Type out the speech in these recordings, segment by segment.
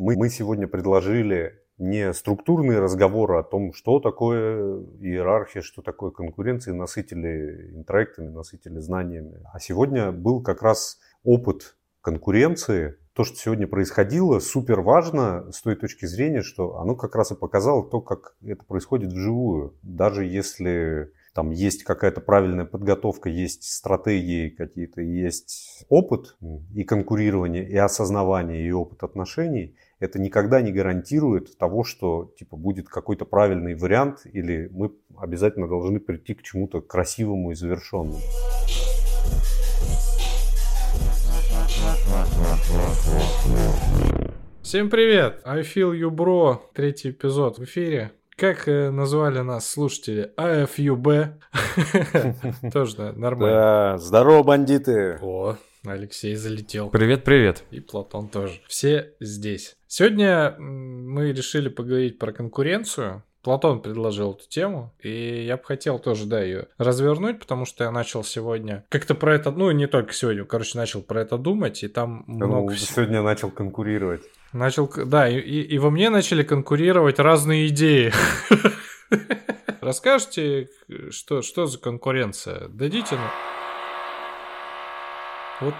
Мы, мы сегодня предложили не структурные разговоры о том, что такое иерархия, что такое конкуренция, насытили интроектами, насытили знаниями. А сегодня был как раз опыт конкуренции, то, что сегодня происходило, супер важно с той точки зрения, что оно как раз и показало то, как это происходит вживую. Даже если там есть какая-то правильная подготовка, есть стратегии какие-то, есть опыт и конкурирование, и осознавание, и опыт отношений, это никогда не гарантирует того, что типа будет какой-то правильный вариант, или мы обязательно должны прийти к чему-то красивому и завершенному. Всем привет! I feel you, bro. Третий эпизод в эфире. Как э, назвали нас слушатели? АФЮБ. Тоже нормально. Да, здорово, бандиты. О, Алексей залетел. Привет, привет. И Платон тоже. Все здесь. Сегодня мы решили поговорить про конкуренцию. Платон предложил эту тему, и я бы хотел тоже, да, ее развернуть, потому что я начал сегодня как-то про это, ну, не только сегодня, короче, начал про это думать, и там ну, много... Сегодня начал конкурировать. Начал, да, и, и во мне начали конкурировать разные идеи. Расскажите, что, что за конкуренция? Дадите нам. Вот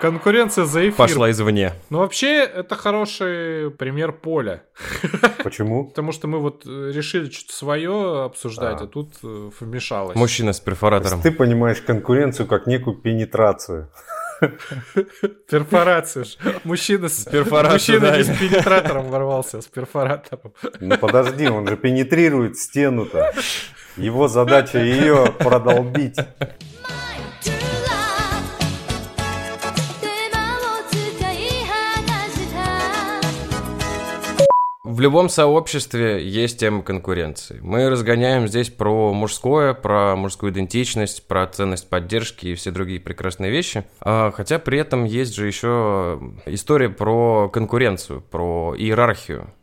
конкуренция за эфир. Пошла извне. Ну, вообще, это хороший пример поля. Почему? Потому что мы вот решили что-то свое обсуждать, а, а тут э, вмешалось. Мужчина с перфоратором. Ты понимаешь конкуренцию как некую пенетрацию. Перфорацию. Мужчина с. Мужчина не с пенетратором ворвался, с перфоратором. Ну подожди, он же пенетрирует стену-то. Его задача ее продолбить. В любом сообществе есть тема конкуренции. Мы разгоняем здесь про мужское, про мужскую идентичность, про ценность поддержки и все другие прекрасные вещи. А, хотя при этом есть же еще история про конкуренцию, про иерархию.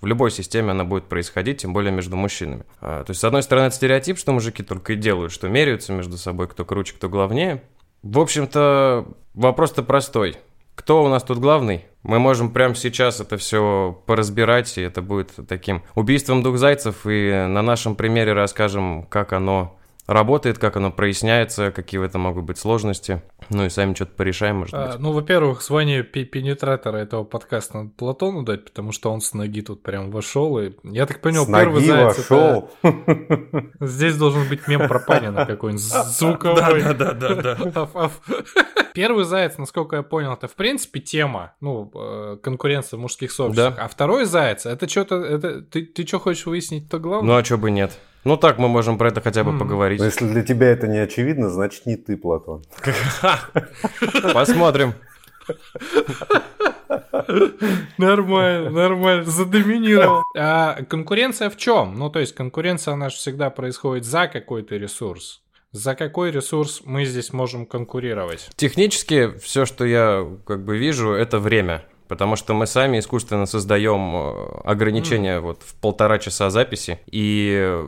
В любой системе она будет происходить, тем более между мужчинами. А, то есть, с одной стороны, это стереотип, что мужики только и делают, что меряются между собой, кто круче, кто главнее. В общем-то, вопрос-то простой. Кто у нас тут главный? Мы можем прямо сейчас это все поразбирать, и это будет таким убийством двух зайцев, и на нашем примере расскажем, как оно работает, как оно проясняется, какие в этом могут быть сложности. Ну и сами что-то порешаем, может а, быть. Ну, во-первых, звание пенетратора этого подкаста надо Платону дать, потому что он с ноги тут прям вошел. И я так понял, с первый ноги заяц вошел. Это... Здесь должен быть мем про Панина какой-нибудь звуковой. Да-да-да. Первый заяц, насколько я понял, это в принципе тема, ну, э, конкуренция в мужских сообществах. А второй заяц, это что-то, это ты, ты что хочешь выяснить, то главное? Ну, а что бы нет. Ну так мы можем про это хотя бы поговорить. Но если для тебя это не очевидно, значит не ты, Платон. Посмотрим. Нормально, нормально, задоминировал. А конкуренция в чем? Ну, то есть конкуренция, она же всегда происходит за какой-то ресурс. За какой ресурс мы здесь можем конкурировать? Технически все, что я как бы вижу, это время. Потому что мы сами искусственно создаем э, ограничения mm. вот в полтора часа записи. И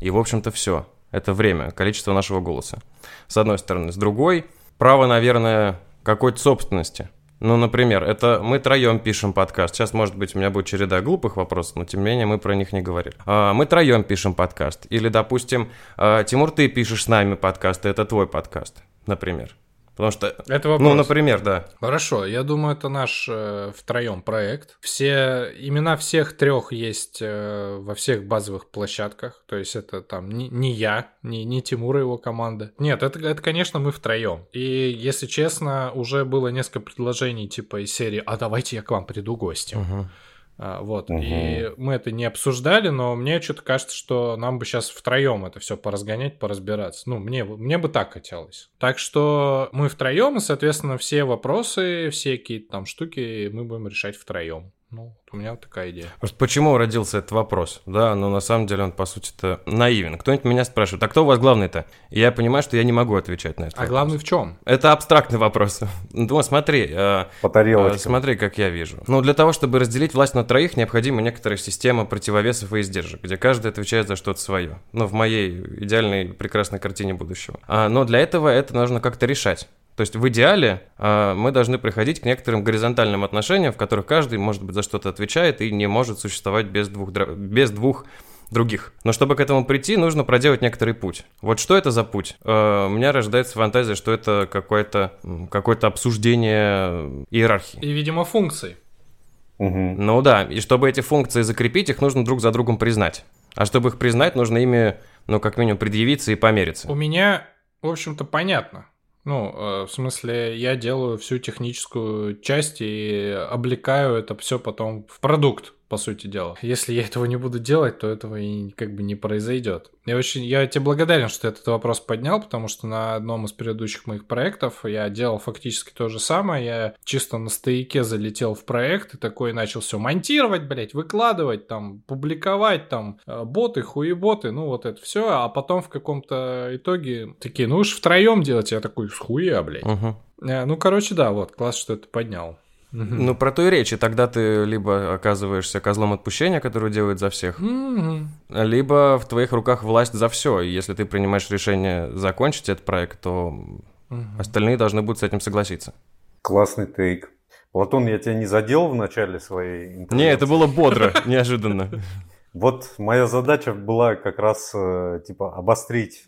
и, в общем-то, все. Это время, количество нашего голоса. С одной стороны. С другой, право, наверное, какой-то собственности. Ну, например, это мы троем пишем подкаст. Сейчас, может быть, у меня будет череда глупых вопросов, но тем не менее мы про них не говорили. А, мы троем пишем подкаст. Или, допустим, а, Тимур, ты пишешь с нами подкаст, это твой подкаст, например. Потому что, это вопрос. ну, например, да. Хорошо, я думаю, это наш э, втроем проект. Все имена всех трех есть э, во всех базовых площадках. То есть это там не, не я, не, не Тимур и его команда. Нет, это, это, конечно, мы втроем. И, если честно, уже было несколько предложений типа из серии «А давайте я к вам приду гостем». Угу. А, вот. Угу. И мы это не обсуждали, но мне что-то кажется, что нам бы сейчас втроем это все поразгонять, поразбираться. Ну, мне, мне бы так хотелось. Так что мы втроем, и, соответственно, все вопросы, все какие-то там штуки мы будем решать втроем. Ну, у меня вот такая идея. Просто почему родился этот вопрос? Да, но на самом деле он, по сути-то, наивен. Кто-нибудь меня спрашивает, а кто у вас главный-то? И я понимаю, что я не могу отвечать на это. А вопрос. главный в чем? Это абстрактный вопрос. Ну, смотри. Э, По тарелочкам. Э, смотри, как я вижу. Ну, для того, чтобы разделить власть на троих, необходима некоторая система противовесов и издержек, где каждый отвечает за что-то свое. Ну, в моей идеальной прекрасной картине будущего. А, но для этого это нужно как-то решать. То есть в идеале э, мы должны приходить к некоторым горизонтальным отношениям, в которых каждый, может быть, за что-то отвечает и не может существовать без двух, без двух других. Но чтобы к этому прийти, нужно проделать некоторый путь. Вот что это за путь? Э, у меня рождается фантазия, что это какое-то какое обсуждение иерархии. И, видимо, функций. Угу. Ну да, и чтобы эти функции закрепить, их нужно друг за другом признать. А чтобы их признать, нужно ими, ну, как минимум, предъявиться и помериться. У меня, в общем-то, понятно. Ну, э, в смысле, я делаю всю техническую часть и облекаю это все потом в продукт по сути дела. Если я этого не буду делать, то этого и как бы не произойдет. Я очень, я тебе благодарен, что ты этот вопрос поднял, потому что на одном из предыдущих моих проектов я делал фактически то же самое. Я чисто на стояке залетел в проект и такой начал все монтировать, блять, выкладывать, там, публиковать, там, э, боты, хуеботы, ну вот это все, а потом в каком-то итоге такие, ну уж втроем делать, я такой, с хуя, блядь. Угу. Ну, короче, да, вот, класс, что ты поднял. Ну, про то и речь. И тогда ты либо оказываешься козлом отпущения, который делает за всех, либо в твоих руках власть за все. И если ты принимаешь решение закончить этот проект, то остальные должны будут с этим согласиться. Классный тейк. Платон, я тебя не задел в начале своей Не, это было бодро, неожиданно. Вот моя задача была как раз э, типа обострить.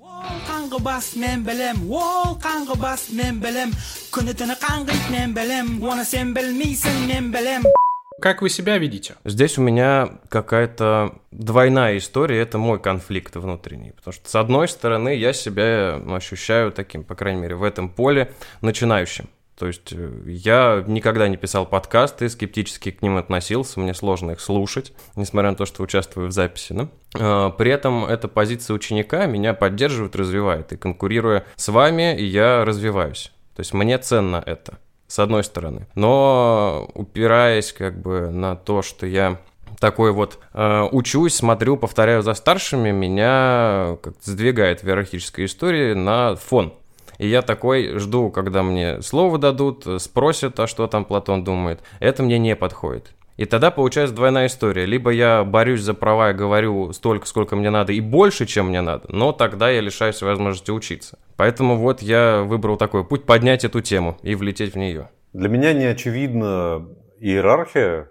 Как вы себя видите? Здесь у меня какая-то двойная история, это мой конфликт внутренний. Потому что, с одной стороны, я себя ощущаю таким, по крайней мере, в этом поле начинающим. То есть э, я никогда не писал подкасты, скептически к ним относился, мне сложно их слушать, несмотря на то, что участвую в записи. Да? А, при этом эта позиция ученика меня поддерживает, развивает. И конкурируя с вами, я развиваюсь. То есть мне ценно это, с одной стороны. Но упираясь как бы на то, что я такой вот э, учусь, смотрю, повторяю за старшими, меня как сдвигает в иерархической истории на фон. И я такой жду, когда мне слово дадут, спросят, а что там Платон думает. Это мне не подходит. И тогда получается двойная история. Либо я борюсь за права и говорю столько, сколько мне надо, и больше, чем мне надо, но тогда я лишаюсь возможности учиться. Поэтому вот я выбрал такой путь поднять эту тему и влететь в нее. Для меня не очевидна иерархия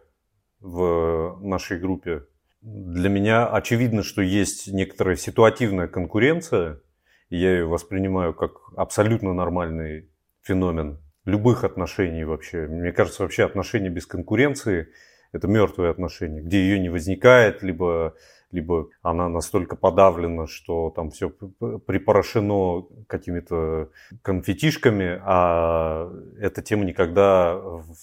в нашей группе. Для меня очевидно, что есть некоторая ситуативная конкуренция, я ее воспринимаю как абсолютно нормальный феномен любых отношений вообще. Мне кажется, вообще отношения без конкуренции – это мертвые отношения, где ее не возникает, либо либо она настолько подавлена, что там все припорошено какими-то конфетишками, а эта тема никогда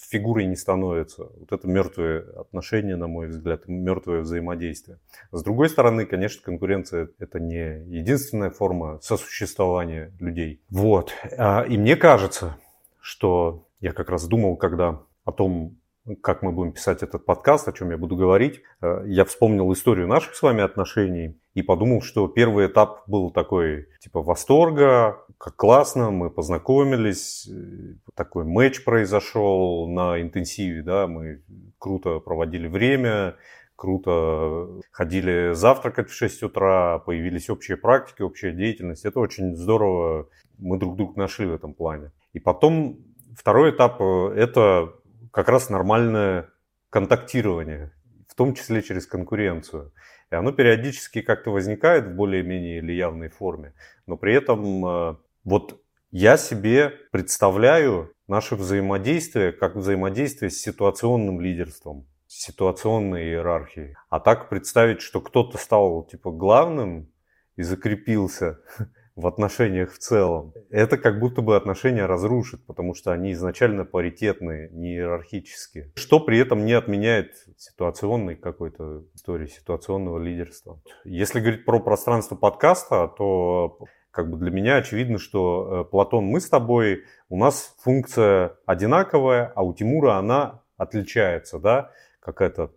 фигурой не становится. Вот это мертвые отношения, на мой взгляд, мертвое взаимодействие. С другой стороны, конечно, конкуренция – это не единственная форма сосуществования людей. Вот. А, и мне кажется, что я как раз думал, когда о том, как мы будем писать этот подкаст, о чем я буду говорить, э, я вспомнил историю наших с вами отношений и подумал, что первый этап был такой, типа, восторга, как классно, мы познакомились, э, такой матч произошел на интенсиве, да, мы круто проводили время, круто ходили завтракать в 6 утра, появились общие практики, общая деятельность. Это очень здорово, мы друг друга нашли в этом плане. И потом второй этап э, – это как раз нормальное контактирование, в том числе через конкуренцию. И оно периодически как-то возникает в более-менее или явной форме, но при этом э, вот я себе представляю наше взаимодействие как взаимодействие с ситуационным лидерством, с ситуационной иерархией. А так представить, что кто-то стал типа главным и закрепился, в отношениях в целом, это как будто бы отношения разрушит, потому что они изначально паритетные, не иерархические. Что при этом не отменяет ситуационной какой-то истории, ситуационного лидерства. Если говорить про пространство подкаста, то как бы для меня очевидно, что э, Платон, мы с тобой, у нас функция одинаковая, а у Тимура она отличается, да, какая-то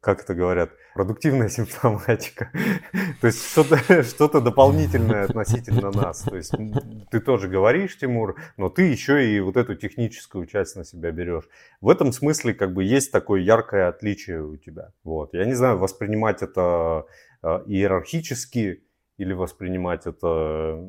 как это говорят, продуктивная симптоматика. То есть что-то что дополнительное относительно нас. То есть ты тоже говоришь, Тимур, но ты еще и вот эту техническую часть на себя берешь. В этом смысле как бы есть такое яркое отличие у тебя. Вот. Я не знаю, воспринимать это э, иерархически или воспринимать это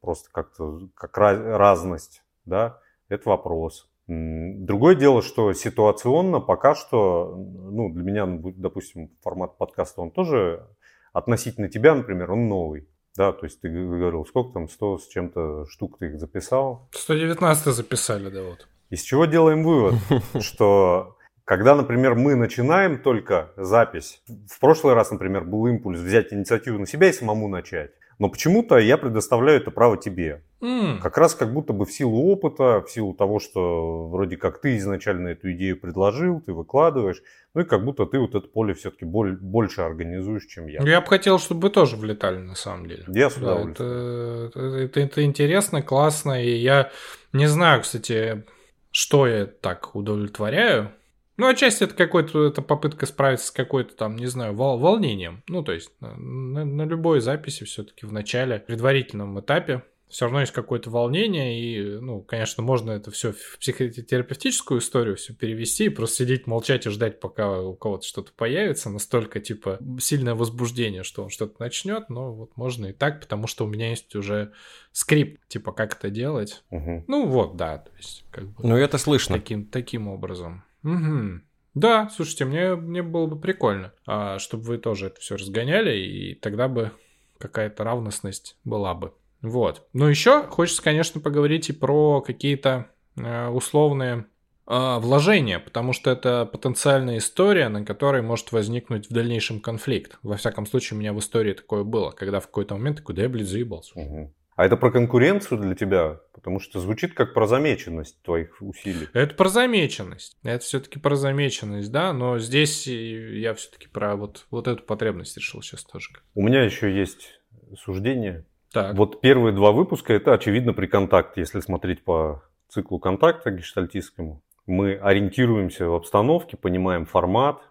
просто как-то как разность да, это вопрос. Другое дело, что ситуационно пока что, ну, для меня, допустим, формат подкаста, он тоже относительно тебя, например, он новый. Да, то есть ты говорил, сколько там, 100 с чем-то штук ты их записал? 119 записали, да, вот. Из чего делаем вывод, что когда, например, мы начинаем только запись, в прошлый раз, например, был импульс взять инициативу на себя и самому начать. Но почему-то я предоставляю это право тебе. Mm. Как раз как будто бы в силу опыта, в силу того, что вроде как ты изначально эту идею предложил, ты выкладываешь, ну и как будто ты вот это поле все-таки больше организуешь, чем я. Я бы хотел, чтобы вы тоже влетали на самом деле. Я с. Да, это, это, это интересно, классно, и я не знаю, кстати, что я так удовлетворяю. Ну, отчасти это какой-то, это попытка справиться с какой-то там, не знаю, вол, волнением. Ну, то есть на, на, на любой записи все-таки в начале, предварительном этапе все равно есть какое-то волнение, и, ну, конечно, можно это все в психотерапевтическую историю все перевести, и просто сидеть, молчать и ждать, пока у кого-то что-то появится, настолько, типа, сильное возбуждение, что он что-то начнет, но вот можно и так, потому что у меня есть уже скрипт, типа, как это делать. Угу. Ну, вот, да, то есть, как бы... Ну, это слышно. Таким, таким образом. Угу. Да, слушайте, мне, мне было бы прикольно, а, чтобы вы тоже это все разгоняли, и тогда бы какая-то равностность была бы. Вот. Но еще хочется, конечно, поговорить и про какие-то э, условные э, вложения, потому что это потенциальная история, на которой может возникнуть в дальнейшем конфликт. Во всяком случае, у меня в истории такое было, когда в какой-то момент такой, да я, блядь, заебался. Угу. А это про конкуренцию для тебя? Потому что звучит как про замеченность твоих усилий. Это про замеченность. Это все-таки про замеченность, да. Но здесь я все-таки про вот, вот эту потребность решил сейчас тоже. У меня еще есть суждение так. Вот первые два выпуска это очевидно при контакте, если смотреть по циклу контакта гештальтистскому. Мы ориентируемся в обстановке, понимаем формат,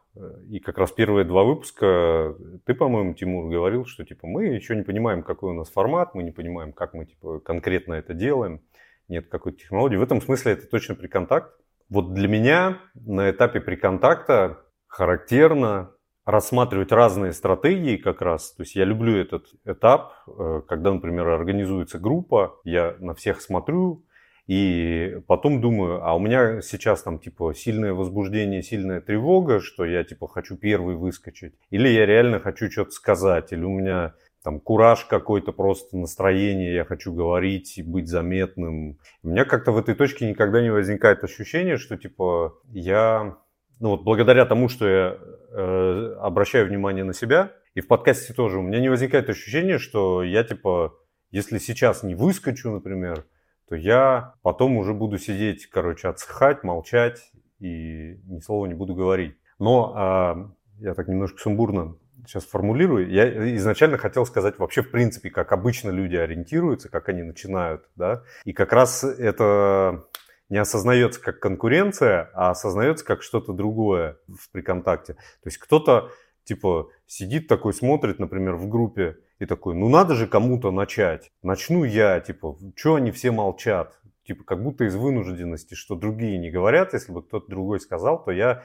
и как раз первые два выпуска, ты, по-моему, Тимур, говорил, что типа мы еще не понимаем, какой у нас формат, мы не понимаем, как мы типа, конкретно это делаем, нет какой-то технологии. В этом смысле это точно при контакт. Вот для меня на этапе при контакта характерно рассматривать разные стратегии как раз. То есть я люблю этот этап, э, когда, например, организуется группа, я на всех смотрю, и потом думаю, а у меня сейчас там типа сильное возбуждение, сильная тревога, что я типа хочу первый выскочить. Или я реально хочу что-то сказать, или у меня там кураж какой-то, просто настроение, я хочу говорить и быть заметным. У меня как-то в этой точке никогда не возникает ощущение, что типа я ну вот благодаря тому, что я э, обращаю внимание на себя, и в подкасте тоже, у меня не возникает ощущение, что я типа, если сейчас не выскочу, например, то я потом уже буду сидеть, короче, отсыхать, молчать и ни слова не буду говорить. Но э, я так немножко сумбурно сейчас формулирую. Я изначально хотел сказать вообще в принципе, как обычно люди ориентируются, как они начинают, да. И как раз это не осознается как конкуренция, а осознается как что-то другое в приконтакте. То есть кто-то типа сидит такой, смотрит, например, в группе и такой, ну надо же кому-то начать. Начну я, типа, что они все молчат? Типа, как будто из вынужденности, что другие не говорят. Если бы кто-то другой сказал, то я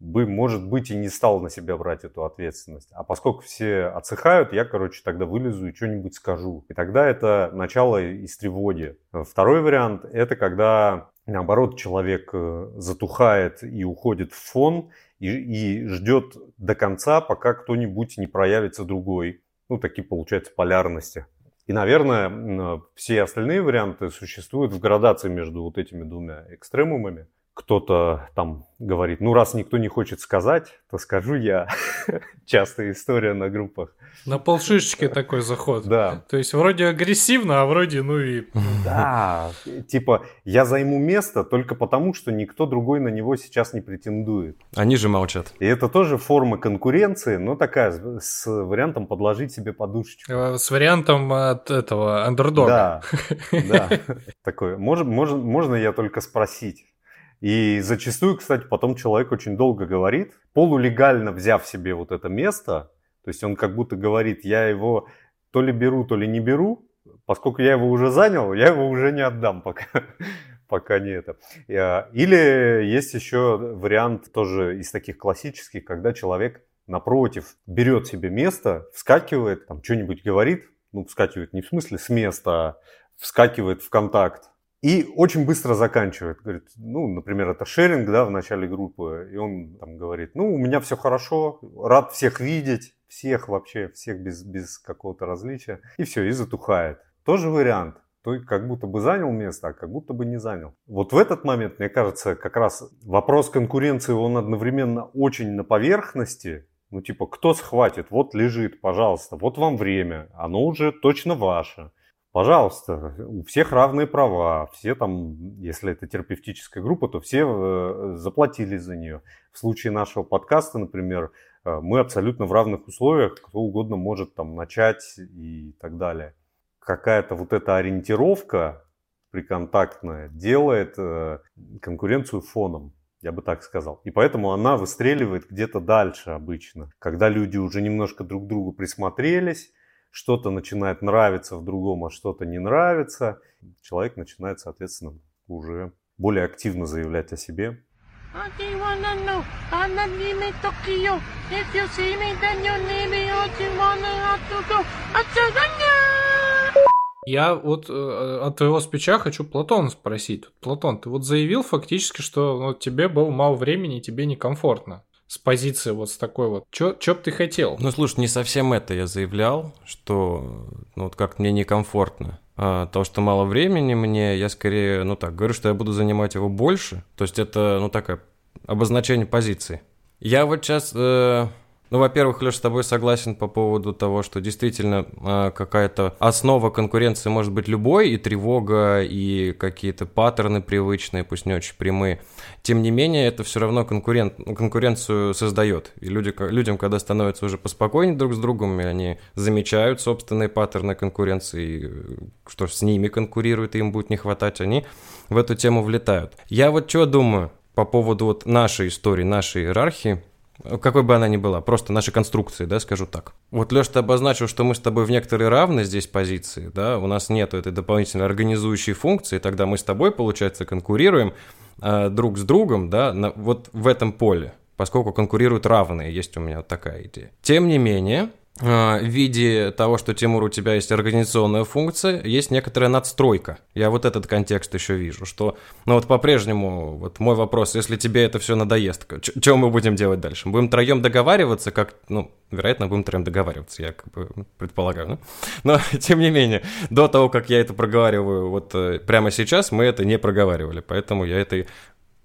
бы, может быть, и не стал на себя брать эту ответственность. А поскольку все отсыхают, я, короче, тогда вылезу и что-нибудь скажу. И тогда это начало из тревоги. Второй вариант – это когда, наоборот, человек э, затухает и уходит в фон, и, и ждет до конца, пока кто-нибудь не проявится другой. Ну, такие, получаются, полярности. И, наверное, все остальные варианты существуют в градации между вот этими двумя экстремумами кто-то там говорит, ну раз никто не хочет сказать, то скажу я. Частая история на группах. На полшишечки такой заход. Да. То есть вроде агрессивно, а вроде ну и... Да, типа я займу место только потому, что никто другой на него сейчас не претендует. Они же молчат. И это тоже форма конкуренции, но такая с вариантом подложить себе подушечку. Э, с вариантом от этого андердога. Да. Можно, можно, можно я только спросить? И зачастую, кстати, потом человек очень долго говорит, полулегально взяв себе вот это место, то есть он как будто говорит, я его то ли беру, то ли не беру, поскольку я его уже занял, я его уже не отдам пока, пока не это. А, или есть еще вариант тоже из таких классических, когда человек напротив берет себе место, вскакивает, там что-нибудь говорит, ну, вскакивает не в смысле с места, а вскакивает в контакт, И очень быстро заканчивает. Говорит, ну, например, это шеринг, да, в начале группы. И он там говорит, ну, у меня все хорошо, рад всех видеть, всех вообще, всех без, без какого-то различия. И все, и затухает. Тоже вариант. То как будто бы занял место, а как будто бы не занял. Вот в этот момент, мне кажется, как раз вопрос конкуренции, он одновременно очень на поверхности, ну, типа, кто схватит? Вот лежит, пожалуйста, вот вам время, оно уже точно ваше. Пожалуйста, у всех равные права, все там, если это терапевтическая группа, то все э, заплатили за нее. В случае нашего подкаста, например, э, мы абсолютно в равных условиях, кто угодно может там начать и так далее. Какая-то вот эта ориентировка приконтактная делает э, конкуренцию фоном я бы так сказал. И поэтому она выстреливает где-то дальше обычно. Когда люди уже немножко друг к другу присмотрелись, что-то начинает нравиться в другом, а что-то не нравится, человек начинает, соответственно, уже более активно заявлять о себе. Я вот э, от твоего спича хочу Платона спросить. Платон, ты вот заявил фактически, что ну, тебе было мало времени и тебе некомфортно с позиции вот с такой вот. Чё, чё б ты хотел? Ну, слушай, не совсем это я заявлял, что ну, вот как мне некомфортно. А, то, что мало времени мне, я скорее, ну так, говорю, что я буду занимать его больше. То есть это, ну, такое обозначение позиции. Я вот сейчас э, ну, во-первых, Леш, с тобой согласен по поводу того, что действительно э, какая-то основа конкуренции может быть любой, и тревога, и какие-то паттерны привычные, пусть не очень прямые. Тем не менее, это все равно конкурент, конкуренцию создает. И люди, людям, когда становятся уже поспокойнее друг с другом, и они замечают собственные паттерны конкуренции, что с ними конкурируют, и им будет не хватать, они в эту тему влетают. Я вот что думаю по поводу вот нашей истории, нашей иерархии – какой бы она ни была, просто наши конструкции, да, скажу так. Вот, Леш, ты обозначил, что мы с тобой в некоторые равны здесь позиции, да, у нас нет этой дополнительной организующей функции, тогда мы с тобой, получается, конкурируем э, друг с другом, да, на, вот в этом поле, поскольку конкурируют равные, есть у меня вот такая идея. Тем не менее, в виде того, что, Тимур, у тебя есть организационная функция, есть некоторая надстройка. Я вот этот контекст еще вижу, что, ну вот по-прежнему, вот мой вопрос, если тебе это все надоест, что мы будем делать дальше? Будем троем договариваться, как, ну, вероятно, будем троем договариваться, я как бы предполагаю, да? но, тем не менее, до того, как я это проговариваю вот э, прямо сейчас, мы это не проговаривали, поэтому я это и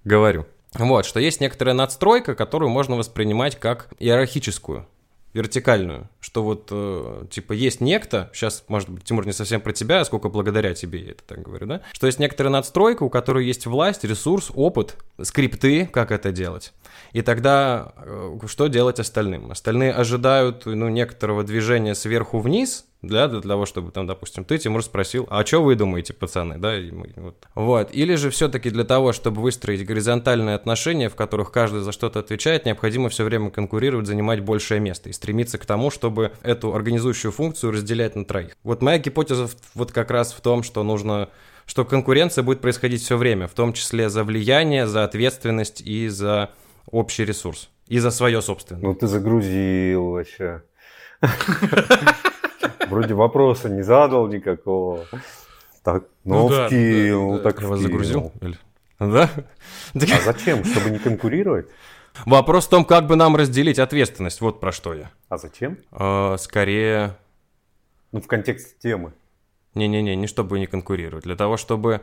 говорю. Вот, что есть некоторая надстройка, которую можно воспринимать как иерархическую вертикальную, что вот, э, типа, есть некто, сейчас, может быть, Тимур, не совсем про тебя, а сколько благодаря тебе я это так говорю, да, что есть некоторая надстройка, у которой есть власть, ресурс, опыт, скрипты, как это делать. И тогда э, что делать остальным? Остальные ожидают, ну, некоторого движения сверху вниз, для, для того, чтобы там, допустим, ты, Тимур, спросил, а что вы думаете, пацаны, да? И мы, вот. вот. Или же все-таки для того, чтобы выстроить горизонтальные отношения, в которых каждый за что-то отвечает, необходимо все время конкурировать, занимать большее место и стремиться к тому, чтобы эту организующую функцию разделять на троих. Вот моя гипотеза вот как раз в том, что нужно что конкуренция будет происходить все время, в том числе за влияние, за ответственность и за общий ресурс. И за свое собственное. Ну ты загрузил вообще. Вроде вопроса не задал никакого. Так, ну, ну да, вкинул, да, так Я вас загрузил? Да? А зачем? Чтобы не конкурировать? Вопрос в том, как бы нам разделить ответственность. Вот про что я. А зачем? А, скорее... Ну, в контексте темы. Не-не-не, не чтобы не конкурировать. Для того, чтобы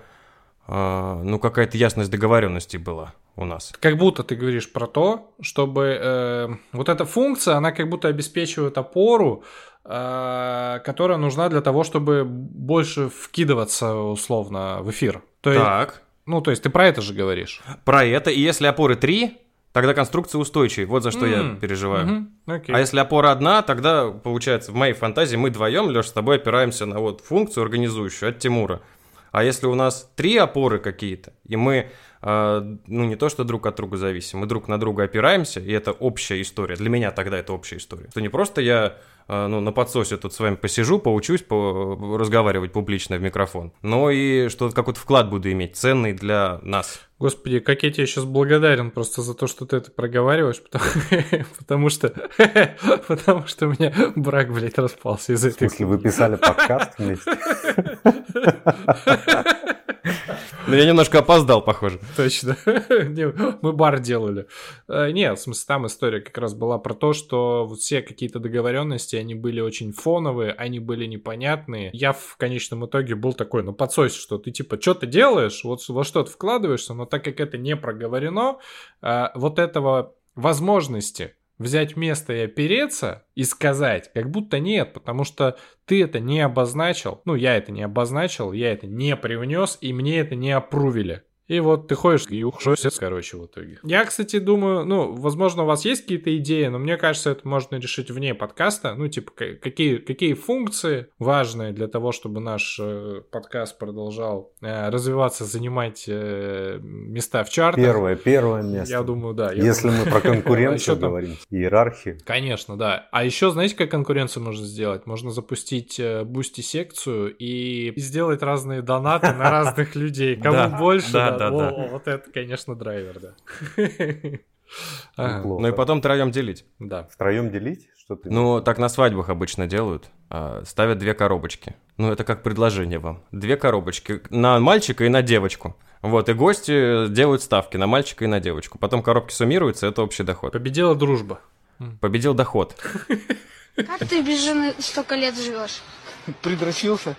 а, ну, какая-то ясность договоренности была у нас. Как будто ты говоришь про то, чтобы э, вот эта функция, она как будто обеспечивает опору, э, которая нужна для того, чтобы больше вкидываться условно в эфир. То так. Есть, ну, то есть ты про это же говоришь. Про это, и если опоры три, тогда конструкция устойчивая. Вот за что mm. я переживаю. Mm-hmm. Okay. А если опора одна, тогда, получается, в моей фантазии мы вдвоем, Леша, с тобой опираемся на вот функцию организующую от Тимура. А если у нас три опоры какие-то, и мы, ну не то что друг от друга зависим, мы друг на друга опираемся, и это общая история. Для меня тогда это общая история. То не просто я э, ну, на подсосе тут с вами посижу, поучусь по разговаривать публично в микрофон, но и что какой-то вклад буду иметь, ценный для нас. Господи, как я тебе сейчас благодарен просто за то, что ты это проговариваешь, потому, потому что потому что у меня брак, блядь, распался из-за этой... В смысле, вы писали подкаст вместе? Но я немножко опоздал, похоже. Точно. Мы бар делали. Э, нет, в смысле, там история как раз была про то, что все какие-то договоренности, они были очень фоновые, они были непонятные. Я в конечном итоге был такой, ну, подсось, что ты типа, что ты делаешь, вот во что ты вкладываешься, но так как это не проговорено, э, вот этого возможности взять место и опереться и сказать, как будто нет, потому что ты это не обозначил, ну я это не обозначил, я это не привнес и мне это не опрувили. И вот ты ходишь и уходишь, короче, в итоге. Я, кстати, думаю, ну, возможно, у вас есть какие-то идеи, но мне кажется, это можно решить вне подкаста. Ну, типа, какие, какие функции важные для того, чтобы наш э, подкаст продолжал э, развиваться, занимать э, места в чартах. Первое, первое место. Я думаю, да. Я Если думаю... мы про конкуренцию говорим, иерархию. Конечно, да. А еще, знаете, как конкуренцию можно сделать? Можно запустить бусти-секцию и сделать разные донаты на разных людей. Кому больше, да, да, да. Вот это, конечно, драйвер, да. Ну и потом троем делить. Да. Втроем делить? Что ты? Ну, так на свадьбах обычно делают. А, ставят две коробочки. Ну, это как предложение вам. Две коробочки на мальчика и на девочку. Вот, и гости делают ставки на мальчика и на девочку. Потом коробки суммируются, это общий доход. Победила дружба. Победил доход. Как ты без жены столько лет живешь? Придрочился.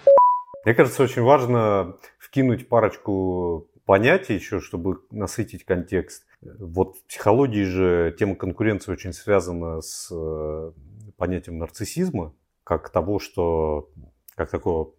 Мне кажется, очень важно вкинуть парочку понятий еще, чтобы насытить контекст. Вот в психологии же тема конкуренции очень связана с э, понятием нарциссизма, как того, что как такого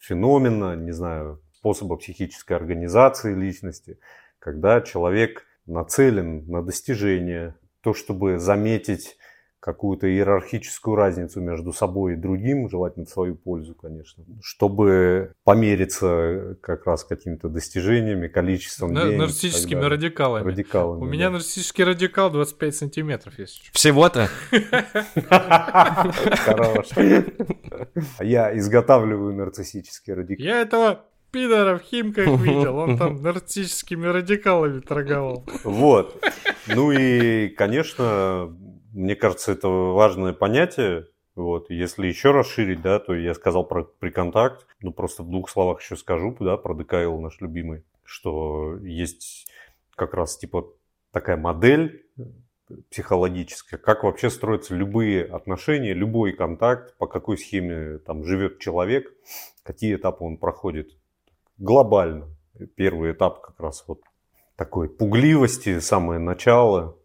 феномена, не знаю, способа психической организации личности, когда человек нацелен на достижение, то, чтобы заметить какую-то иерархическую разницу между собой и другим, желательно в свою пользу, конечно, чтобы помериться как раз какими-то достижениями, количеством На, денег. Нарциссическими радикалами. радикалами. У да. меня нарциссический радикал 25 сантиметров есть. Всего-то? Хорош. Я изготавливаю нарциссический радикал. Я этого пидора в Химках видел, он там нарциссическими радикалами торговал. Вот. Ну и, конечно, мне кажется, это важное понятие. Вот, если еще расширить, да, то я сказал про приконтакт, ну просто в двух словах еще скажу, да, про ДКЛ наш любимый, что есть как раз типа такая модель психологическая, как вообще строятся любые отношения, любой контакт, по какой схеме там живет человек, какие этапы он проходит глобально. Первый этап как раз вот такой пугливости, самое начало,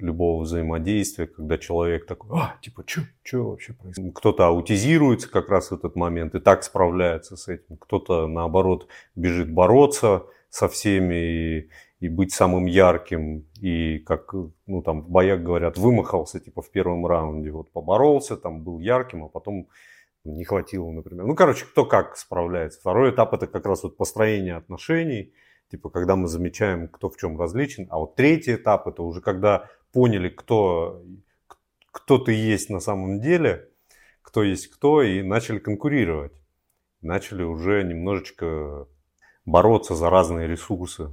любого взаимодействия, когда человек такой, а, типа, что что вообще происходит? Кто-то аутизируется как раз в этот момент и так справляется с этим. Кто-то, наоборот, бежит бороться со всеми и, и быть самым ярким. И, как, ну, там, в боях говорят, вымахался, типа, в первом раунде. Вот поборолся, там, был ярким, а потом не хватило, например. Ну, короче, кто как справляется. Второй этап – это как раз вот построение отношений – типа когда мы замечаем, кто в чем различен. А вот третий этап это уже когда поняли, кто, кто ты есть на самом деле, кто есть кто, и начали конкурировать. Начали уже немножечко бороться за разные ресурсы.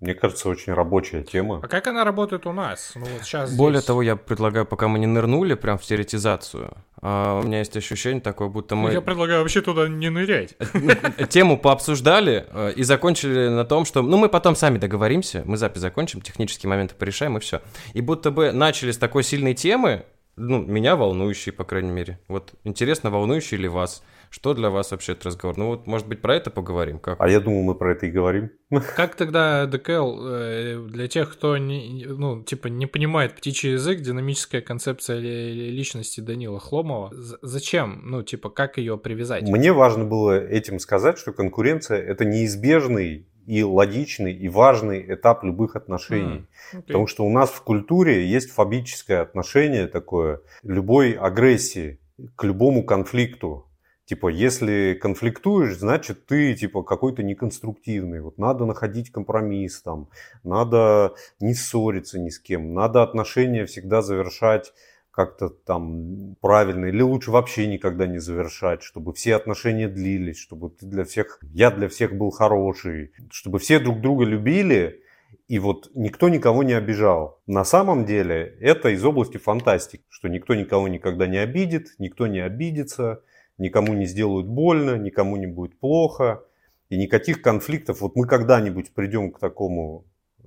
Мне кажется, очень рабочая тема. А как она работает у нас? Ну, вот сейчас Более здесь... того, я предлагаю, пока мы не нырнули прям в теоретизацию, а у меня есть ощущение такое, будто мы... Я предлагаю вообще туда не нырять. Тему пообсуждали э, и закончили на том, что... Ну, мы потом сами договоримся, мы запись закончим, технические моменты порешаем и все. И будто бы начали с такой сильной темы, ну, меня волнующей, по крайней мере. Вот интересно, волнующий ли вас? Что для вас вообще этот разговор? Ну вот, может быть, про это поговорим? Как? А я думаю, мы про это и говорим. Как тогда ДКЛ э, для тех, кто не, ну, типа не понимает птичий язык, динамическая концепция личности Данила Хломова, зачем? Ну, типа, как ее привязать? Мне важно было этим сказать, что конкуренция – это неизбежный и логичный, и важный этап любых отношений. Mm, okay. Потому что у нас в культуре есть фобическое отношение такое любой агрессии к любому конфликту. Типа, если конфликтуешь, значит, ты, типа, какой-то неконструктивный. Вот надо находить компромисс там, надо не ссориться ни с кем, надо отношения всегда завершать как-то там правильно, или лучше вообще никогда не завершать, чтобы все отношения длились, чтобы ты для всех, я для всех был хороший, чтобы все друг друга любили, и вот никто никого не обижал. На самом деле это из области фантастики, что никто никого никогда не обидит, никто не обидится, никому не сделают больно, никому не будет плохо. и никаких конфликтов. Вот мы когда-нибудь придем к такому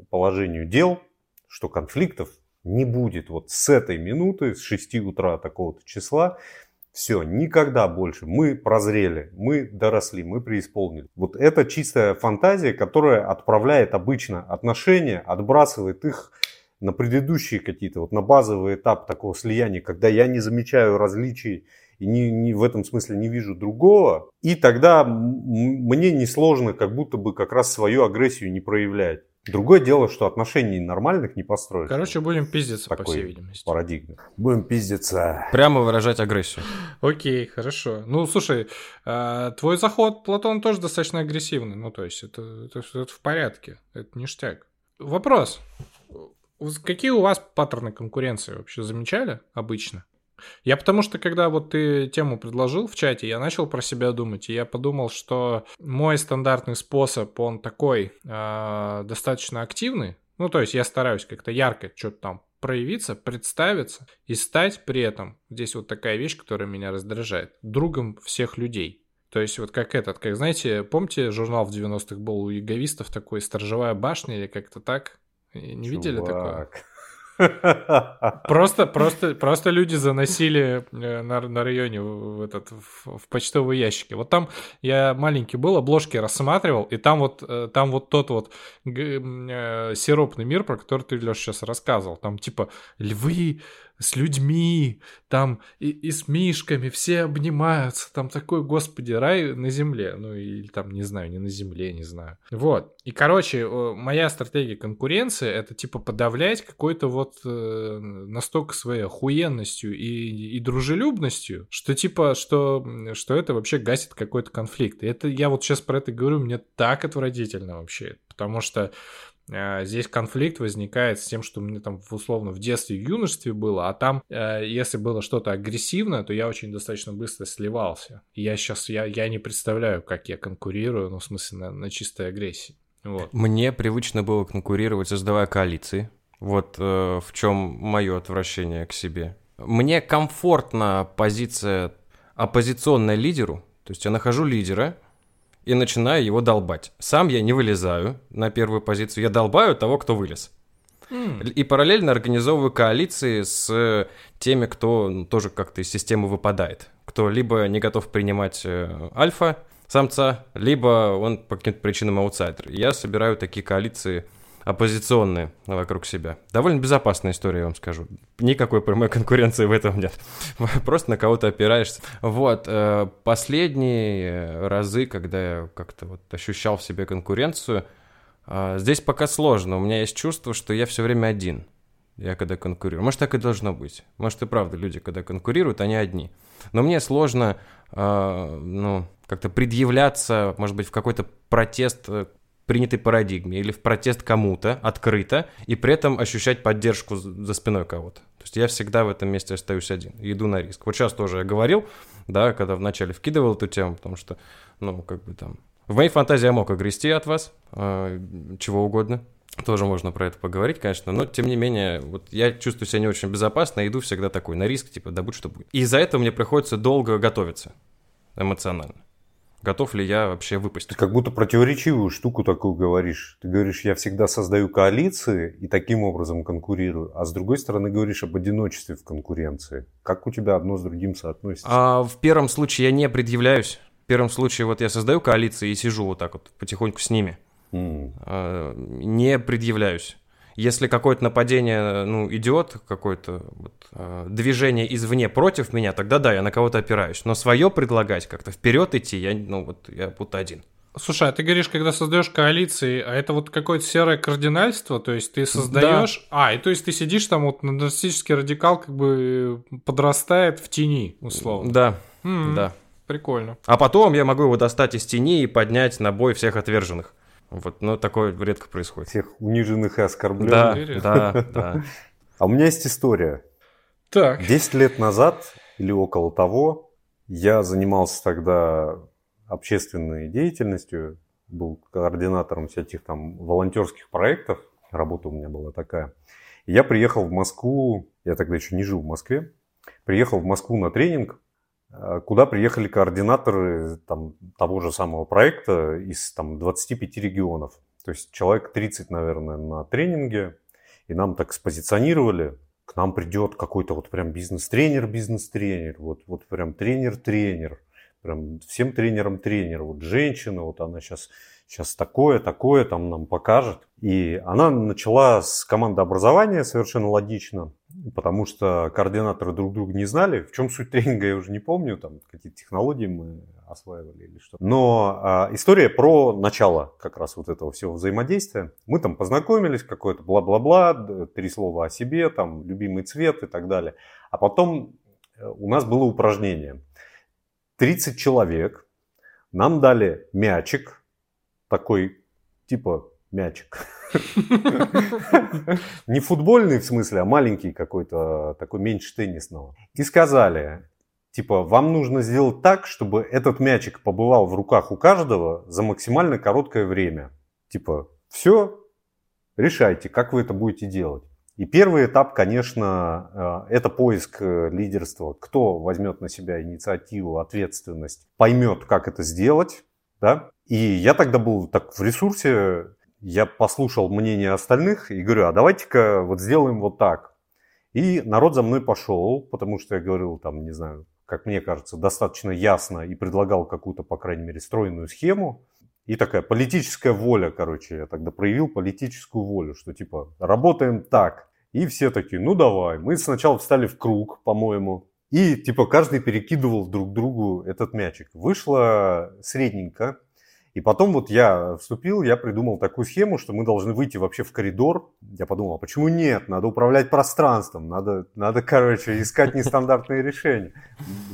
положению дел, что конфликтов не будет. Вот с этой минуты, с 6 утра такого-то числа, все, никогда больше. Мы прозрели, мы доросли, мы преисполнили. Вот это чистая фантазия, которая отправляет обычно отношения, отбрасывает их на предыдущие какие-то, вот на базовый этап такого слияния, когда я не замечаю различий и не, не, в этом смысле не вижу другого, и тогда мне несложно как будто бы как раз свою агрессию не проявлять. Другое дело, что отношений нормальных не построить. Короче, будем пиздиться, по всей видимости. Парадигма. Будем пиздиться. Прямо выражать агрессию. Окей, хорошо. Ну, слушай, а, твой заход, Платон, тоже достаточно агрессивный. Ну, то есть, это, это, это в порядке. Это ништяк. Вопрос. Какие у вас паттерны конкуренции вообще замечали обычно? Я потому что, когда вот ты тему предложил в чате, я начал про себя думать, и я подумал, что мой стандартный способ, он такой э, достаточно активный. Ну, то есть я стараюсь как-то ярко что-то там проявиться, представиться и стать при этом, здесь вот такая вещь, которая меня раздражает, другом всех людей. То есть вот как этот, как знаете, помните, журнал в 90-х был у яговистов такой «Сторожевая башня» или как-то так? Не Чувак. видели такое? Просто, просто, просто люди заносили э, на, на районе в, этот, в, в почтовые ящики. Вот там я маленький был, обложки рассматривал, и там вот, э, там вот тот вот э, сиропный мир, про который ты, Леша, сейчас рассказывал. Там типа львы, с людьми, там и, и с мишками, все обнимаются, там такой, господи, рай на земле, ну или там, не знаю, не на земле, не знаю. Вот, и, короче, моя стратегия конкуренции — это, типа, подавлять какой-то вот э, настолько своей охуенностью и, и дружелюбностью, что, типа, что, что это вообще гасит какой-то конфликт. И это, я вот сейчас про это говорю, мне так отвратительно вообще, потому что здесь конфликт возникает с тем, что мне там условно в детстве и юношестве было, а там, э, если было что-то агрессивное, то я очень достаточно быстро сливался. Я сейчас, я, я не представляю, как я конкурирую, ну, в смысле, на, на чистой агрессии. Вот. Мне привычно было конкурировать, создавая коалиции. Вот э, в чем мое отвращение к себе. Мне комфортна позиция оппозиционная лидеру, то есть я нахожу лидера, и начинаю его долбать. Сам я не вылезаю на первую позицию, я долбаю того, кто вылез. Mm. И параллельно организовываю коалиции с теми, кто ну, тоже как-то из системы выпадает. Кто либо не готов принимать э, альфа самца, либо он по каким-то причинам аутсайдер. Я собираю такие коалиции оппозиционные вокруг себя. Довольно безопасная история, я вам скажу. Никакой прямой конкуренции в этом нет. Просто на кого-то опираешься. Вот, э, последние разы, когда я как-то вот ощущал в себе конкуренцию, э, здесь пока сложно. У меня есть чувство, что я все время один. Я когда конкурирую. Может, так и должно быть. Может, и правда, люди, когда конкурируют, они одни. Но мне сложно, э, ну, как-то предъявляться, может быть, в какой-то протест принятой парадигме или в протест кому-то открыто и при этом ощущать поддержку за спиной кого-то. То есть я всегда в этом месте остаюсь один, иду на риск. Вот сейчас тоже я говорил, да, когда вначале вкидывал эту тему, потому что, ну, как бы там... В моей фантазии я мог огрести от вас, э, чего угодно. Тоже можно про это поговорить, конечно, но тем не менее, вот я чувствую себя не очень безопасно, иду всегда такой на риск, типа, да будь что будет. И из-за этого мне приходится долго готовиться эмоционально готов ли я вообще выпасть. Ты как будто противоречивую штуку такую говоришь. Ты говоришь, я всегда создаю коалиции и таким образом конкурирую, а с другой стороны говоришь об одиночестве в конкуренции. Как у тебя одно с другим соотносится? А, в первом случае я не предъявляюсь. В первом случае вот я создаю коалиции и сижу вот так вот потихоньку с ними. Mm. А, не предъявляюсь. Если какое-то нападение ну, идет, какое-то вот, э, движение извне против меня, тогда да, я на кого-то опираюсь. Но свое предлагать, как-то вперед идти, я, ну, вот, я будто один. Слушай, а ты говоришь, когда создаешь коалиции, а это вот какое-то серое кардинальство, то есть ты создаешь, да. а, и то есть ты сидишь там, вот нарциссический радикал как бы подрастает в тени, условно. Да, м-м, да. Прикольно. А потом я могу его достать из тени и поднять на бой всех отверженных. Вот, но такое редко происходит. Всех униженных и оскорбленных. Да, да, да. А у меня есть история. Так. Десять лет назад или около того я занимался тогда общественной деятельностью, был координатором всяких там волонтерских проектов, работа у меня была такая. я приехал в Москву, я тогда еще не жил в Москве, приехал в Москву на тренинг куда приехали координаторы там, того же самого проекта из там, 25 регионов. То есть человек 30, наверное, на тренинге, и нам так спозиционировали, к нам придет какой-то вот прям бизнес-тренер, бизнес-тренер, вот, вот прям тренер-тренер, прям всем тренерам тренер. Вот женщина, вот она сейчас, сейчас такое, такое там нам покажет. И она начала с команды образования совершенно логично, потому что координаторы друг друга не знали. В чем суть тренинга, я уже не помню, там какие-то технологии мы осваивали или что. Но а, история про начало как раз вот этого всего взаимодействия. Мы там познакомились, какое-то бла-бла-бла, три слова о себе, там любимый цвет и так далее. А потом э, у нас было упражнение. 30 человек, нам дали мячик, такой типа мячик. Не футбольный в смысле, а маленький какой-то, такой меньше теннисного. И сказали, Типа, вам нужно сделать так, чтобы этот мячик побывал в руках у каждого за максимально короткое время. Типа, все, решайте, как вы это будете делать. И первый этап, конечно, э, это поиск э, лидерства. Кто возьмет на себя инициативу, ответственность, поймет, как это сделать. Да? И я тогда был так в ресурсе, я послушал мнение остальных и говорю, а давайте-ка вот сделаем вот так. И народ за мной пошел, потому что я говорил, там, не знаю, как мне кажется, достаточно ясно и предлагал какую-то, по крайней мере, стройную схему. И такая политическая воля, короче, я тогда проявил политическую волю, что типа работаем так. И все такие, ну давай. Мы сначала встали в круг, по-моему, и типа каждый перекидывал друг другу этот мячик. Вышло средненько, и потом вот я вступил, я придумал такую схему, что мы должны выйти вообще в коридор. Я подумал, а почему нет? Надо управлять пространством, надо, надо короче, искать нестандартные решения.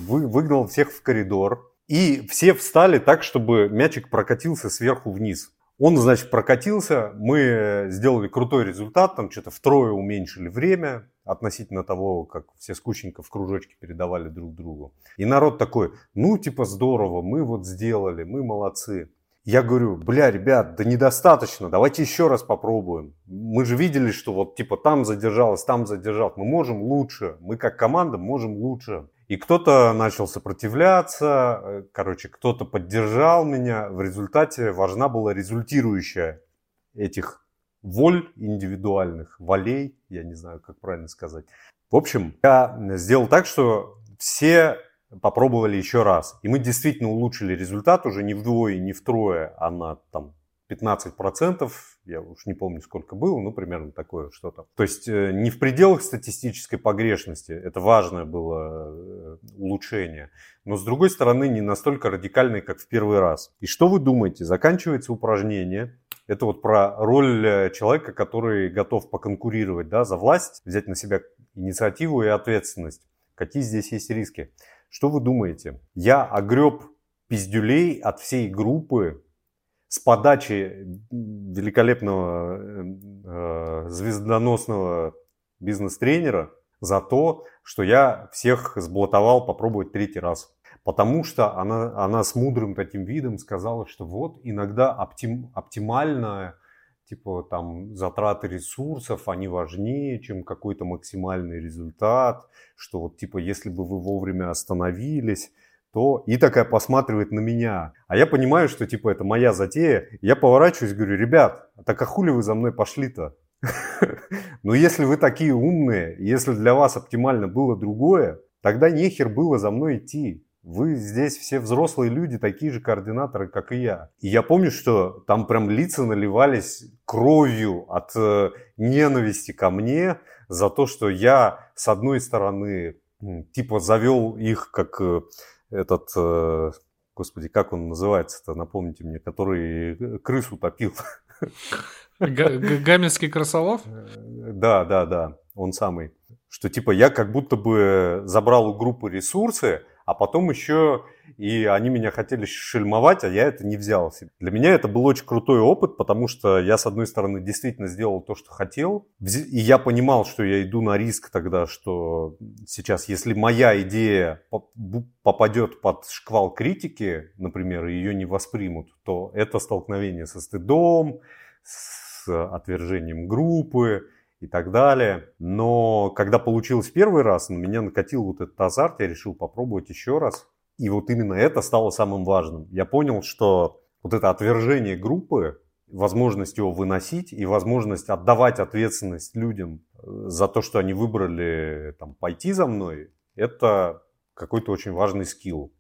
Вы, выгнал всех в коридор. И все встали так, чтобы мячик прокатился сверху вниз. Он, значит, прокатился, мы сделали крутой результат, там что-то втрое уменьшили время относительно того, как все скучненько в кружочке передавали друг другу. И народ такой, ну, типа, здорово, мы вот сделали, мы молодцы. Я говорю, бля, ребят, да недостаточно, давайте еще раз попробуем. Мы же видели, что вот типа там задержалось, там задержалось. Мы можем лучше, мы как команда можем лучше. И кто-то начал сопротивляться, э, короче, кто-то поддержал меня. В результате важна была результирующая этих воль индивидуальных, волей, я не знаю, как правильно сказать. В общем, я сделал так, что все попробовали еще раз. И мы действительно улучшили результат уже не вдвое, не втрое, а на там, 15%, я уж не помню, сколько было, ну, примерно такое что-то. То есть э, не в пределах статистической погрешности, это важное было э, улучшение, но с другой стороны не настолько радикальное, как в первый раз. И что вы думаете? Заканчивается упражнение, это вот про роль э, человека, который готов поконкурировать да, за власть, взять на себя инициативу и ответственность. Какие здесь есть риски? Что вы думаете? Я огреб пиздюлей от всей группы с подачи великолепного э, звездоносного бизнес-тренера за то, что я всех сблатовал попробовать третий раз. Потому что она, она с мудрым таким видом сказала, что вот иногда оптим, оптимальная типа там затраты ресурсов, они важнее, чем какой-то максимальный результат, что вот типа если бы вы вовремя остановились, то и такая посматривает на меня. А я понимаю, что типа это моя затея. Я поворачиваюсь, говорю, ребят, так а хули вы за мной пошли-то? Ну если вы такие умные, если для вас оптимально было другое, тогда нехер было за мной идти. Вы здесь все взрослые люди, такие же координаторы, как и я. И я помню, что там прям лица наливались кровью от э, ненависти ко мне за то, что я, с одной стороны, типа завел их как э, этот, э, господи, как он называется-то, напомните мне, который крысу топил. Гамельский красолов? Да, да, да, он самый. Что типа я как будто бы забрал у группы ресурсы, а потом еще и они меня хотели шельмовать, а я это не взял. Для меня это был очень крутой опыт, потому что я, с одной стороны, действительно сделал то, что хотел, и я понимал, что я иду на риск тогда, что сейчас, если моя идея попадет под шквал критики, например, и ее не воспримут, то это столкновение со стыдом, с отвержением группы, и так далее. Но когда получилось первый раз, на меня накатил вот этот азарт, я решил попробовать еще раз. И вот именно это стало самым важным. Я понял, что вот это отвержение группы, возможность его выносить и возможность отдавать ответственность людям э, за то, что они выбрали там, пойти за мной, это какой-то очень важный скилл.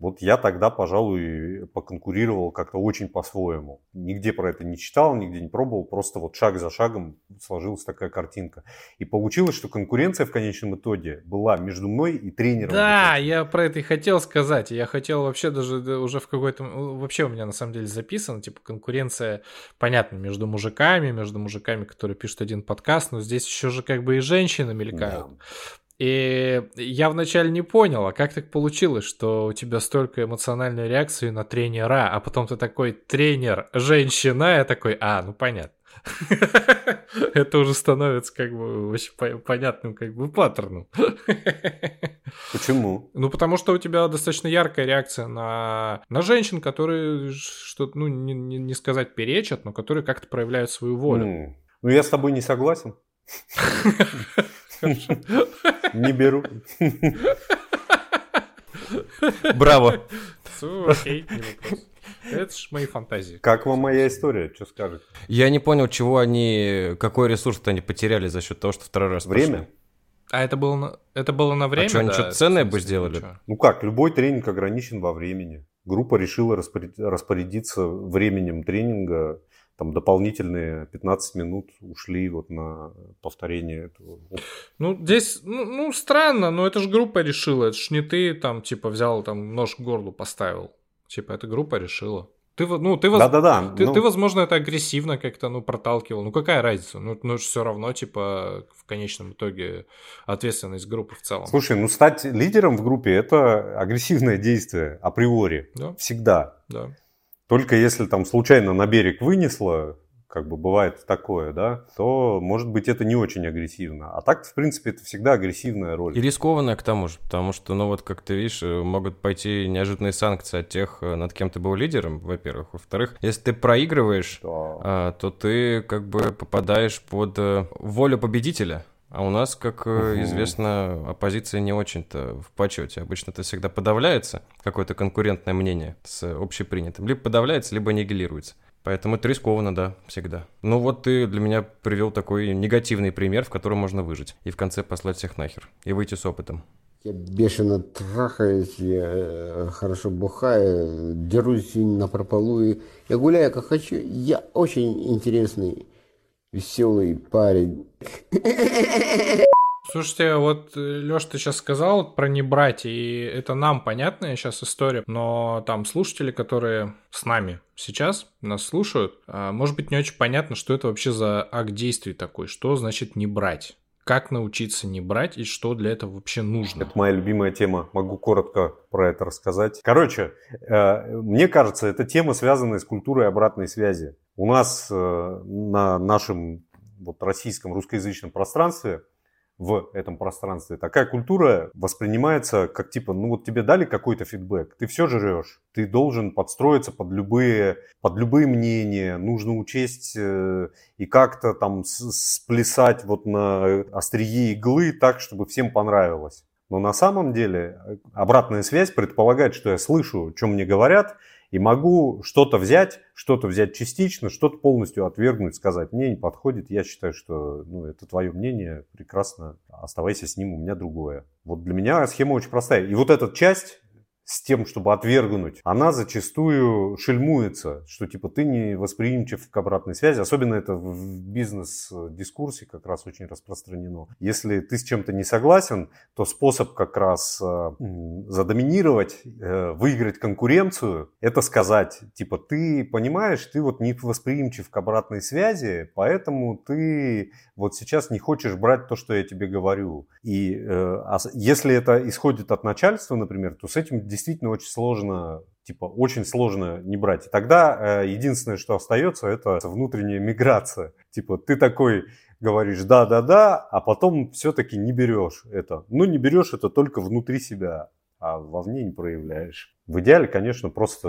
Вот я тогда, пожалуй, поконкурировал как-то очень по-своему. Нигде про это не читал, нигде не пробовал, просто вот шаг за шагом сложилась такая картинка. И получилось, что конкуренция в конечном итоге была между мной и тренером. Да, я про это и хотел сказать. Я хотел вообще даже уже в какой-то... Вообще у меня на самом деле записано, типа, конкуренция, понятно, между мужиками, между мужиками, которые пишут один подкаст, но здесь еще же как бы и женщины мелькают. Да. И я вначале не понял, а как так получилось, что у тебя столько эмоциональной реакции на тренера, а потом ты такой тренер, женщина, я такой, а, ну понятно. Это уже становится как бы очень понятным как бы паттерном. Почему? Ну, потому что у тебя достаточно яркая реакция на, на женщин, которые что-то, ну, не, не сказать перечат, но которые как-то проявляют свою волю. Ну, я с тобой не согласен. Не беру. Браво. Окей, не вопрос. Это ж мои фантазии. Как вам моя история? Что скажете? Я не понял, чего они, какой ресурс они потеряли за счет того, что второй раз Время? Пошли. А это было на, это было на время? А что, они да, что-то ценное бы сделали? Ну как, любой тренинг ограничен во времени. Группа решила распорядиться временем тренинга там дополнительные 15 минут ушли вот на повторение этого. Ну, здесь, ну, ну странно, но это же группа решила, это ж не ты там, типа, взял там нож к горлу поставил. Типа, эта группа решила. Ты, ну, ты, да, да, да. Ты, ну... ты, возможно, это агрессивно как-то, ну, проталкивал. Ну, какая разница? Ну, ну, все равно, типа, в конечном итоге ответственность группы в целом. Слушай, ну, стать лидером в группе – это агрессивное действие априори. Да. Всегда. Да. Только если там случайно на берег вынесло, как бы бывает такое, да, то, может быть, это не очень агрессивно. А так, в принципе, это всегда агрессивная роль. И рискованная к тому же, потому что, ну вот, как ты видишь, э, могут пойти неожиданные санкции от тех, э, над кем ты был лидером, во-первых. Во-вторых, если ты проигрываешь, да. А, то ты как бы попадаешь под э, волю победителя. А у нас, как угу. известно, оппозиция не очень-то в почете. Обычно это всегда подавляется, какое-то конкурентное мнение с общепринятым. Либо подавляется, либо аннигилируется. Поэтому это рискованно, да, всегда. Ну вот ты для меня привел такой негативный пример, в котором можно выжить. И в конце послать всех нахер. И выйти с опытом. Я бешено трахаюсь, я э, хорошо бухаю, дерусь на прополу. И я гуляю как хочу. Я очень интересный веселый парень. Слушайте, вот, э, Лёш, ты сейчас сказал про не брать, и это нам понятная сейчас история, но там слушатели, которые с нами сейчас нас слушают, а, может быть, не очень понятно, что это вообще за акт действий такой, что значит не брать. Как научиться не брать и что для этого вообще нужно? Это моя любимая тема. Могу коротко про это рассказать. Короче, э, мне кажется, эта тема связана с культурой обратной связи. У нас э, на нашем вот, российском русскоязычном пространстве в этом пространстве. Такая культура воспринимается как типа, ну вот тебе дали какой-то фидбэк, ты все жрешь, ты должен подстроиться под любые, под любые мнения, нужно учесть э, и как-то там сплясать вот на острие иглы так, чтобы всем понравилось. Но на самом деле э, обратная связь предполагает, что я слышу, что мне говорят, и могу что-то взять, что-то взять частично, что-то полностью отвергнуть, сказать, мне не подходит, я считаю, что ну, это твое мнение, прекрасно, оставайся с ним, у меня другое. Вот для меня схема очень простая. И вот эта часть, с тем, чтобы отвергнуть, она зачастую шельмуется, что типа ты не восприимчив к обратной связи. Особенно это в бизнес-дискурсе как раз очень распространено. Если ты с чем-то не согласен, то способ как раз э, задоминировать, э, выиграть конкуренцию, это сказать, типа ты понимаешь, ты вот не восприимчив к обратной связи, поэтому ты вот сейчас не хочешь брать то, что я тебе говорю. И э, если это исходит от начальства, например, то с этим действительно очень сложно, типа, очень сложно не брать. И тогда э, единственное, что остается, это внутренняя миграция. Типа, ты такой говоришь да-да-да, а потом все-таки не берешь это. Ну, не берешь это только внутри себя, а вовне не проявляешь. В идеале, конечно, просто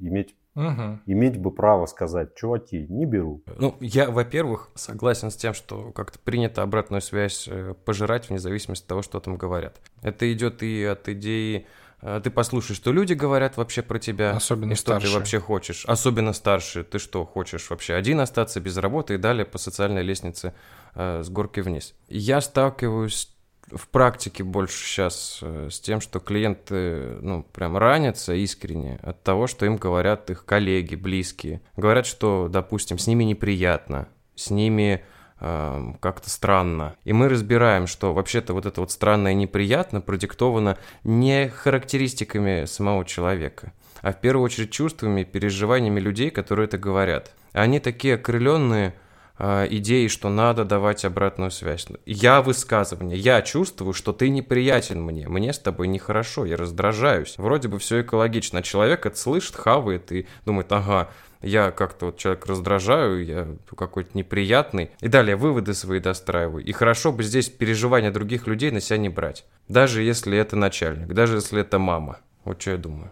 иметь Мгм. Иметь бы право сказать, чуваки, не беру. Ну, я, во-первых, согласен с тем, что как-то принято обратную связь э, пожирать вне зависимости от того, что там говорят. Это идет и от идеи ты послушай, что люди говорят вообще про тебя. Особенно и что ты старшие. вообще хочешь. Особенно старшие. Ты что, хочешь вообще один остаться без работы и далее по социальной лестнице э, с горки вниз. Я сталкиваюсь в практике больше сейчас э, с тем, что клиенты, ну, прям ранятся искренне от того, что им говорят их коллеги, близкие. Говорят, что, допустим, с ними неприятно, с ними эм, как-то странно. И мы разбираем, что вообще-то вот это вот странно и неприятно продиктовано не характеристиками самого человека, а в первую очередь чувствами, переживаниями людей, которые это говорят. Они такие окрыленные э, идеей, что надо давать обратную связь. Я высказывание, я чувствую, что ты неприятен мне, мне с тобой нехорошо, я раздражаюсь. Вроде бы все экологично, а человек это слышит, хавает и думает, ага, я как-то вот человек раздражаю, я какой-то неприятный. И далее выводы свои достраиваю. И хорошо бы здесь переживания других людей на себя не брать. Даже если это начальник, даже если это мама. Вот что я думаю.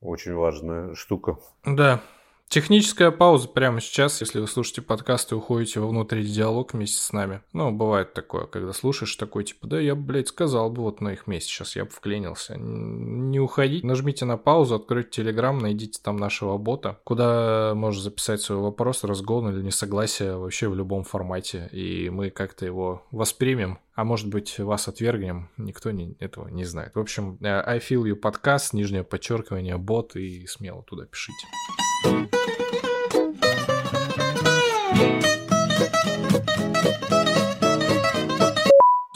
Очень важная штука. Да. Техническая пауза прямо сейчас, если вы слушаете подкаст и уходите во внутренний диалог вместе с нами. Ну, бывает такое, когда слушаешь такой, типа, да я, блядь, сказал бы вот на их месте, сейчас я бы вклинился. Не уходите, нажмите на паузу, откройте Телеграм, найдите там нашего бота, куда можешь записать свой вопрос, разгон или несогласие вообще в любом формате, и мы как-то его воспримем. А может быть, вас отвергнем, никто не, этого не знает. В общем, э, I feel you подкаст, нижнее подчеркивание, бот, и смело туда пишите.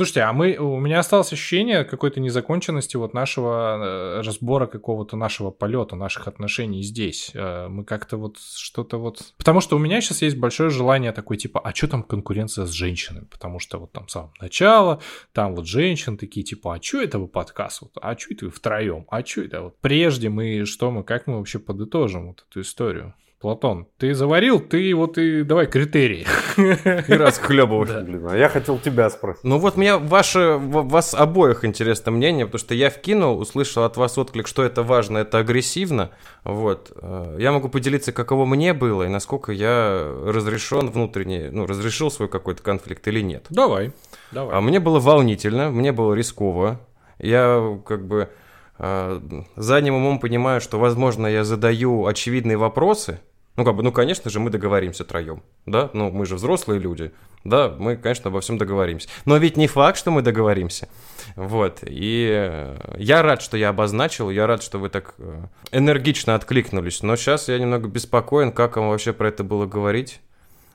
Слушайте, а мы, у меня осталось ощущение какой-то незаконченности вот нашего э, разбора какого-то нашего полета, наших отношений здесь. Э, мы как-то вот что-то вот... Потому что у меня сейчас есть большое желание такой типа, а что там конкуренция с женщинами? Потому что вот там с самого начала, там вот женщин такие типа, а что это вы подкаст? Вот, а что это вы втроем? А что это вот прежде мы, что мы, как мы вообще подытожим вот эту историю? Платон, ты заварил, ты вот и давай критерии. И расхлебываешь. Блин, а я хотел тебя спросить. Ну вот мне ваше, вас обоих интересно мнение, потому что я вкинул, услышал от вас отклик, что это важно, это агрессивно. Вот. Э, Я могу поделиться, каково мне было и насколько я разрешен внутренне, ну, разрешил свой какой-то конфликт или нет. Давай, давай. А мне было волнительно, мне было рисково. Я как бы задним умом понимаю, что, возможно, я задаю очевидные вопросы. Ну, как бы, ну, конечно же, мы договоримся троем, да? Ну, мы же взрослые люди, да? Мы, конечно, обо всем договоримся. Но ведь не факт, что мы договоримся. Вот. И э, я рад, что я обозначил, я рад, что вы так э, энергично откликнулись. Но сейчас я немного беспокоен, как вам вообще про это было говорить.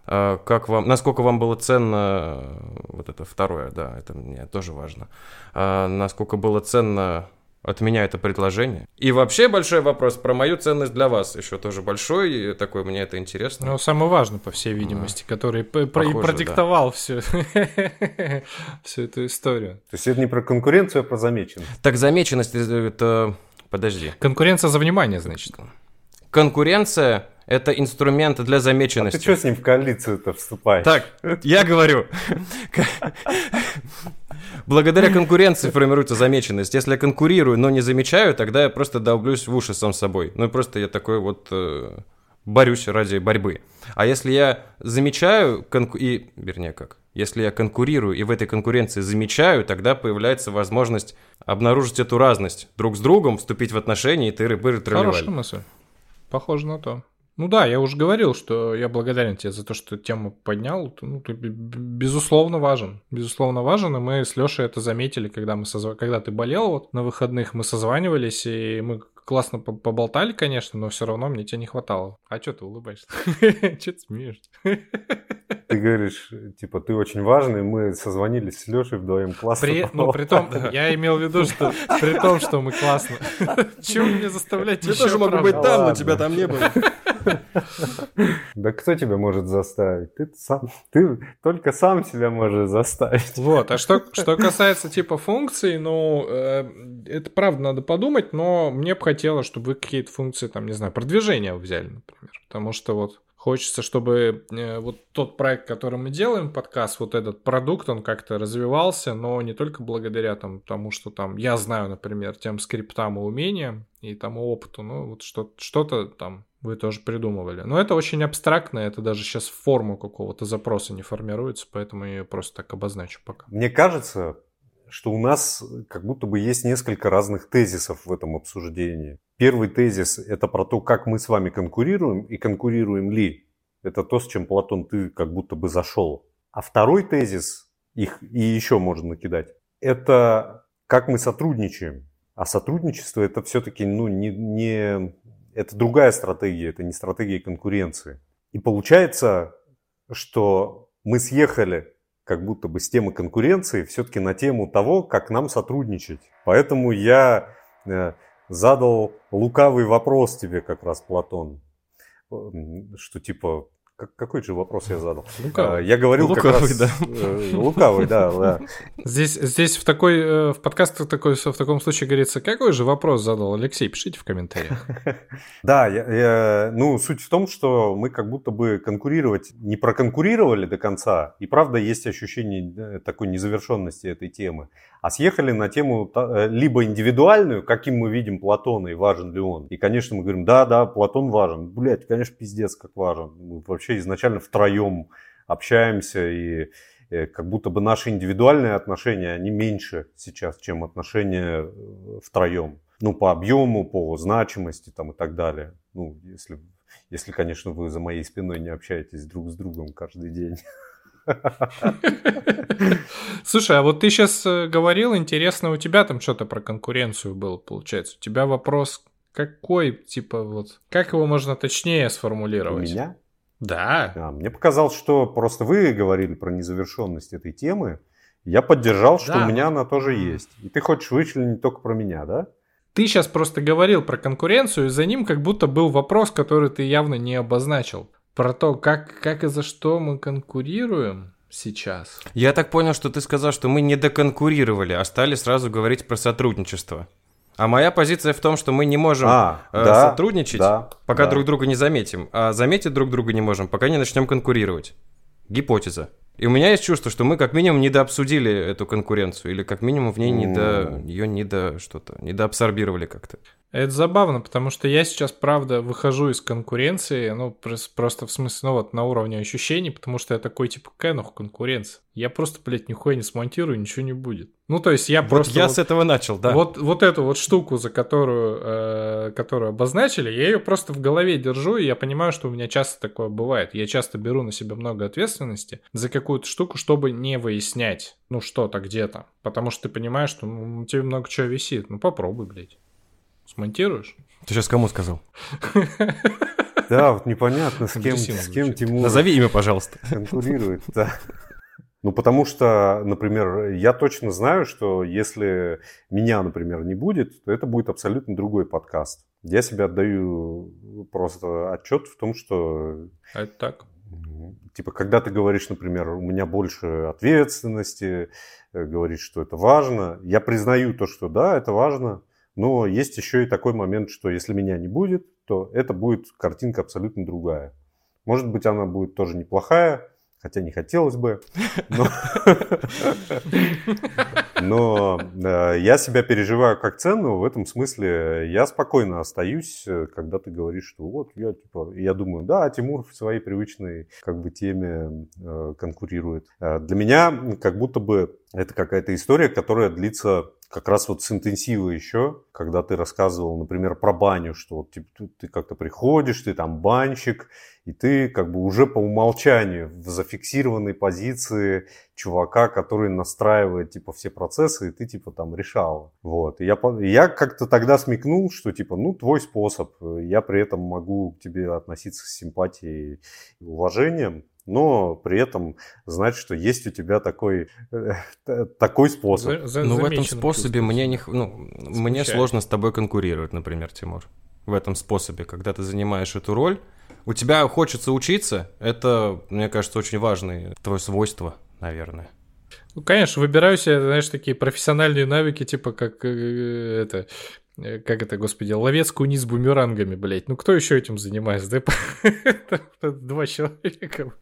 А, Как вам, насколько вам было ценно, э, вот это второе, да, это мне тоже важно, А, насколько было ценно от меня это предложение. И вообще большой вопрос про мою ценность для вас еще тоже большой, и такой мне это интересно. Ну, самый важный, по всей видимости, который п- про- и Похоже, продиктовал всю, всю эту историю. То есть это не про конкуренцию, а про замеченность. Так замеченность э, это... Подожди. Конкуренция за внимание, значит. Конкуренция – это инструмент для А замеченности. ты что с ним в коалицию-то вступаешь? Так, я говорю. Благодаря конкуренции формируется замеченность. Если я конкурирую, но не замечаю, тогда я просто долблюсь в уши сам собой. Ну и просто я такой вот э, борюсь ради борьбы. А если я замечаю конку- и, вернее как, если я конкурирую и в этой конкуренции замечаю, тогда появляется возможность обнаружить эту разность друг с другом, вступить в отношения и тыры-пыры Хорошая мысль. Похоже на то. Ну да, я уже говорил, что я благодарен тебе за то, что тему поднял. Ну, ты безусловно важен. Безусловно важен, и мы с Лешей это заметили, когда, мы созва- когда ты болел вот на выходных, мы созванивались, и мы классно по- поболтали, конечно, но все равно мне тебя не хватало. А что ты улыбаешься? Че ты смеешься? Ты говоришь, типа, ты очень важный, мы созвонились с Лешей вдвоем классно. При, ну, при том, я имел в виду, что при том, что мы классно. Чего мне заставлять Я тоже могу быть там, но тебя там не было. Да кто тебя может заставить? Ты сам, ты только сам себя можешь заставить. Вот, а что, что касается типа функций, ну, э, это правда надо подумать, но мне бы хотелось, чтобы вы какие-то функции, там, не знаю, продвижения взяли, например. Потому что вот хочется, чтобы э, вот тот проект, который мы делаем, подкаст, вот этот продукт, он как-то развивался, но не только благодаря там, тому, что там я знаю, например, тем скриптам и умениям и тому опыту, ну, вот что- что-то там вы тоже придумывали. Но это очень абстрактно, это даже сейчас форму какого-то запроса не формируется, поэтому я ее просто так обозначу пока. Мне кажется, что у нас как будто бы есть несколько разных тезисов в этом обсуждении. Первый тезис – это про то, как мы с вами конкурируем и конкурируем ли. Это то, с чем, Платон, ты как будто бы зашел. А второй тезис, их и еще можно накидать, это как мы сотрудничаем. А сотрудничество это все-таки ну, не, не, это другая стратегия, это не стратегия конкуренции. И получается, что мы съехали как будто бы с темы конкуренции все-таки на тему того, как нам сотрудничать. Поэтому я э, задал лукавый вопрос тебе как раз, Платон, что типа как, какой же вопрос я задал? Лукавый. Я говорил лукавый, как раз... Да. Э, лукавый, да, да. Здесь, здесь в такой, э, в подкастах такой, в таком случае говорится, какой же вопрос задал Алексей? Пишите в комментариях. Да, я, я, ну, суть в том, что мы как будто бы конкурировать не проконкурировали до конца, и правда есть ощущение такой незавершенности этой темы, а съехали на тему э, либо индивидуальную, каким мы видим Платона и важен ли он. И, конечно, мы говорим, да, да, Платон важен. Блять, конечно, пиздец как важен. Мы вообще изначально втроем общаемся, и э, как будто бы наши индивидуальные отношения, они меньше сейчас, чем отношения э, втроем. Ну, по объему, по значимости там, и так далее. Ну, если, если, конечно, вы за моей спиной не общаетесь друг с другом каждый день. Слушай, а вот ты сейчас э, говорил, интересно, у тебя там что-то про конкуренцию было, получается. У тебя вопрос какой, типа, вот, как его можно точнее сформулировать? У меня? Да. А, мне показалось, что просто вы говорили про незавершенность этой темы. Я поддержал, что да. у меня она тоже есть. И ты хочешь вычленить только про меня, да? Ты сейчас просто говорил про конкуренцию, и за ним как будто был вопрос, который ты явно не обозначил. Про то, как, как и за что мы конкурируем сейчас. Я так понял, что ты сказал, что мы не доконкурировали, а стали сразу говорить про сотрудничество. А моя позиция в том, что мы не можем а, э, да, сотрудничать, да, пока да. друг друга не заметим, а заметить друг друга не можем, пока не начнем конкурировать. Гипотеза. И у меня есть чувство, что мы как минимум недообсудили эту конкуренцию, или как минимум в ней не до... ее не до что-то, недоабсорбировали как-то. Это забавно, потому что я сейчас, правда, выхожу из конкуренции, ну, просто в смысле, ну, вот на уровне ощущений, потому что я такой, типа, какая нахуй конкуренция? Я просто, блядь, нихуя не смонтирую, ничего не будет. Ну, то есть я вот просто... я вот, с этого начал, да. Вот, вот эту вот штуку, за которую, э, которую обозначили, я ее просто в голове держу, и я понимаю, что у меня часто такое бывает. Я часто беру на себя много ответственности за какую-то штуку, чтобы не выяснять, ну, что-то где-то. Потому что ты понимаешь, что ну, тебе много чего висит. Ну, попробуй, блядь. Смонтируешь? Ты сейчас кому сказал? Да, вот непонятно, с кем, с кем Тимур... Назови имя, пожалуйста. Конкурирует, да. Ну, потому что, например, я точно знаю, что если меня, например, не будет, то это будет абсолютно другой подкаст. Я себе отдаю просто отчет в том, что... А это так? Типа, когда ты говоришь, например, у меня больше ответственности, э, говоришь, что это важно, я признаю то, что да, это важно, но есть еще и такой момент, что если меня не будет, то это будет картинка абсолютно другая. Может быть, она будет тоже неплохая, хотя не хотелось бы. Но, но э, я себя переживаю как ценного, в этом смысле я спокойно остаюсь, э, когда ты говоришь, что вот я типа, я думаю, да, Тимур в своей привычной как бы теме э, конкурирует. Э, для меня как будто бы это какая-то история, которая длится как раз вот с интенсива еще, когда ты рассказывал, например, про баню, что вот типа, ты, ты как-то приходишь, ты там банщик, и ты как бы уже по умолчанию в зафиксированной позиции чувака, который настраивает типа все процессы, и ты типа там решал. Вот. И я, я как-то тогда смекнул, что типа, ну, твой способ, я при этом могу к тебе относиться с симпатией и уважением, но при этом знать, что есть у тебя такой, э, такой способ. За, за, ну, в этом способе мне, не, ну, мне сложно с тобой конкурировать, например, Тимур. В этом способе, когда ты занимаешь эту роль, у тебя хочется учиться, это, мне кажется, очень важное твое свойство, наверное. Ну, конечно, выбираю себе, знаешь, такие профессиональные навыки, типа как э, это Э, как это, господи, ловец куни с бумерангами, блядь. Ну кто еще этим занимается? Да? Два человека.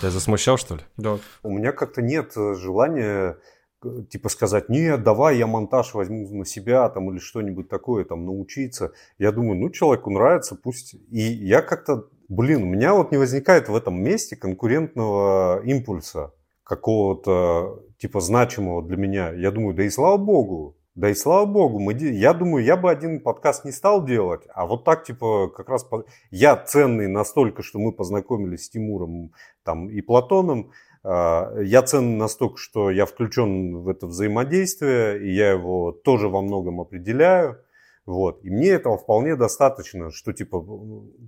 Ты засмущал, что ли? Да. У меня как-то нет э, желания к- типа сказать, нет, давай я монтаж возьму на себя там или что-нибудь такое, там научиться. Я думаю, ну человеку нравится, пусть. И я как-то, блин, у меня вот не возникает в этом месте конкурентного импульса какого-то типа значимого для меня. Я думаю, да и слава богу, да и слава богу, мы, я думаю, я бы один подкаст не стал делать, а вот так, типа, как раз я ценный настолько, что мы познакомились с Тимуром там, и Платоном, а, я ценный настолько, что я включен в это взаимодействие, и я его тоже во многом определяю. Вот. И мне этого вполне достаточно, что типа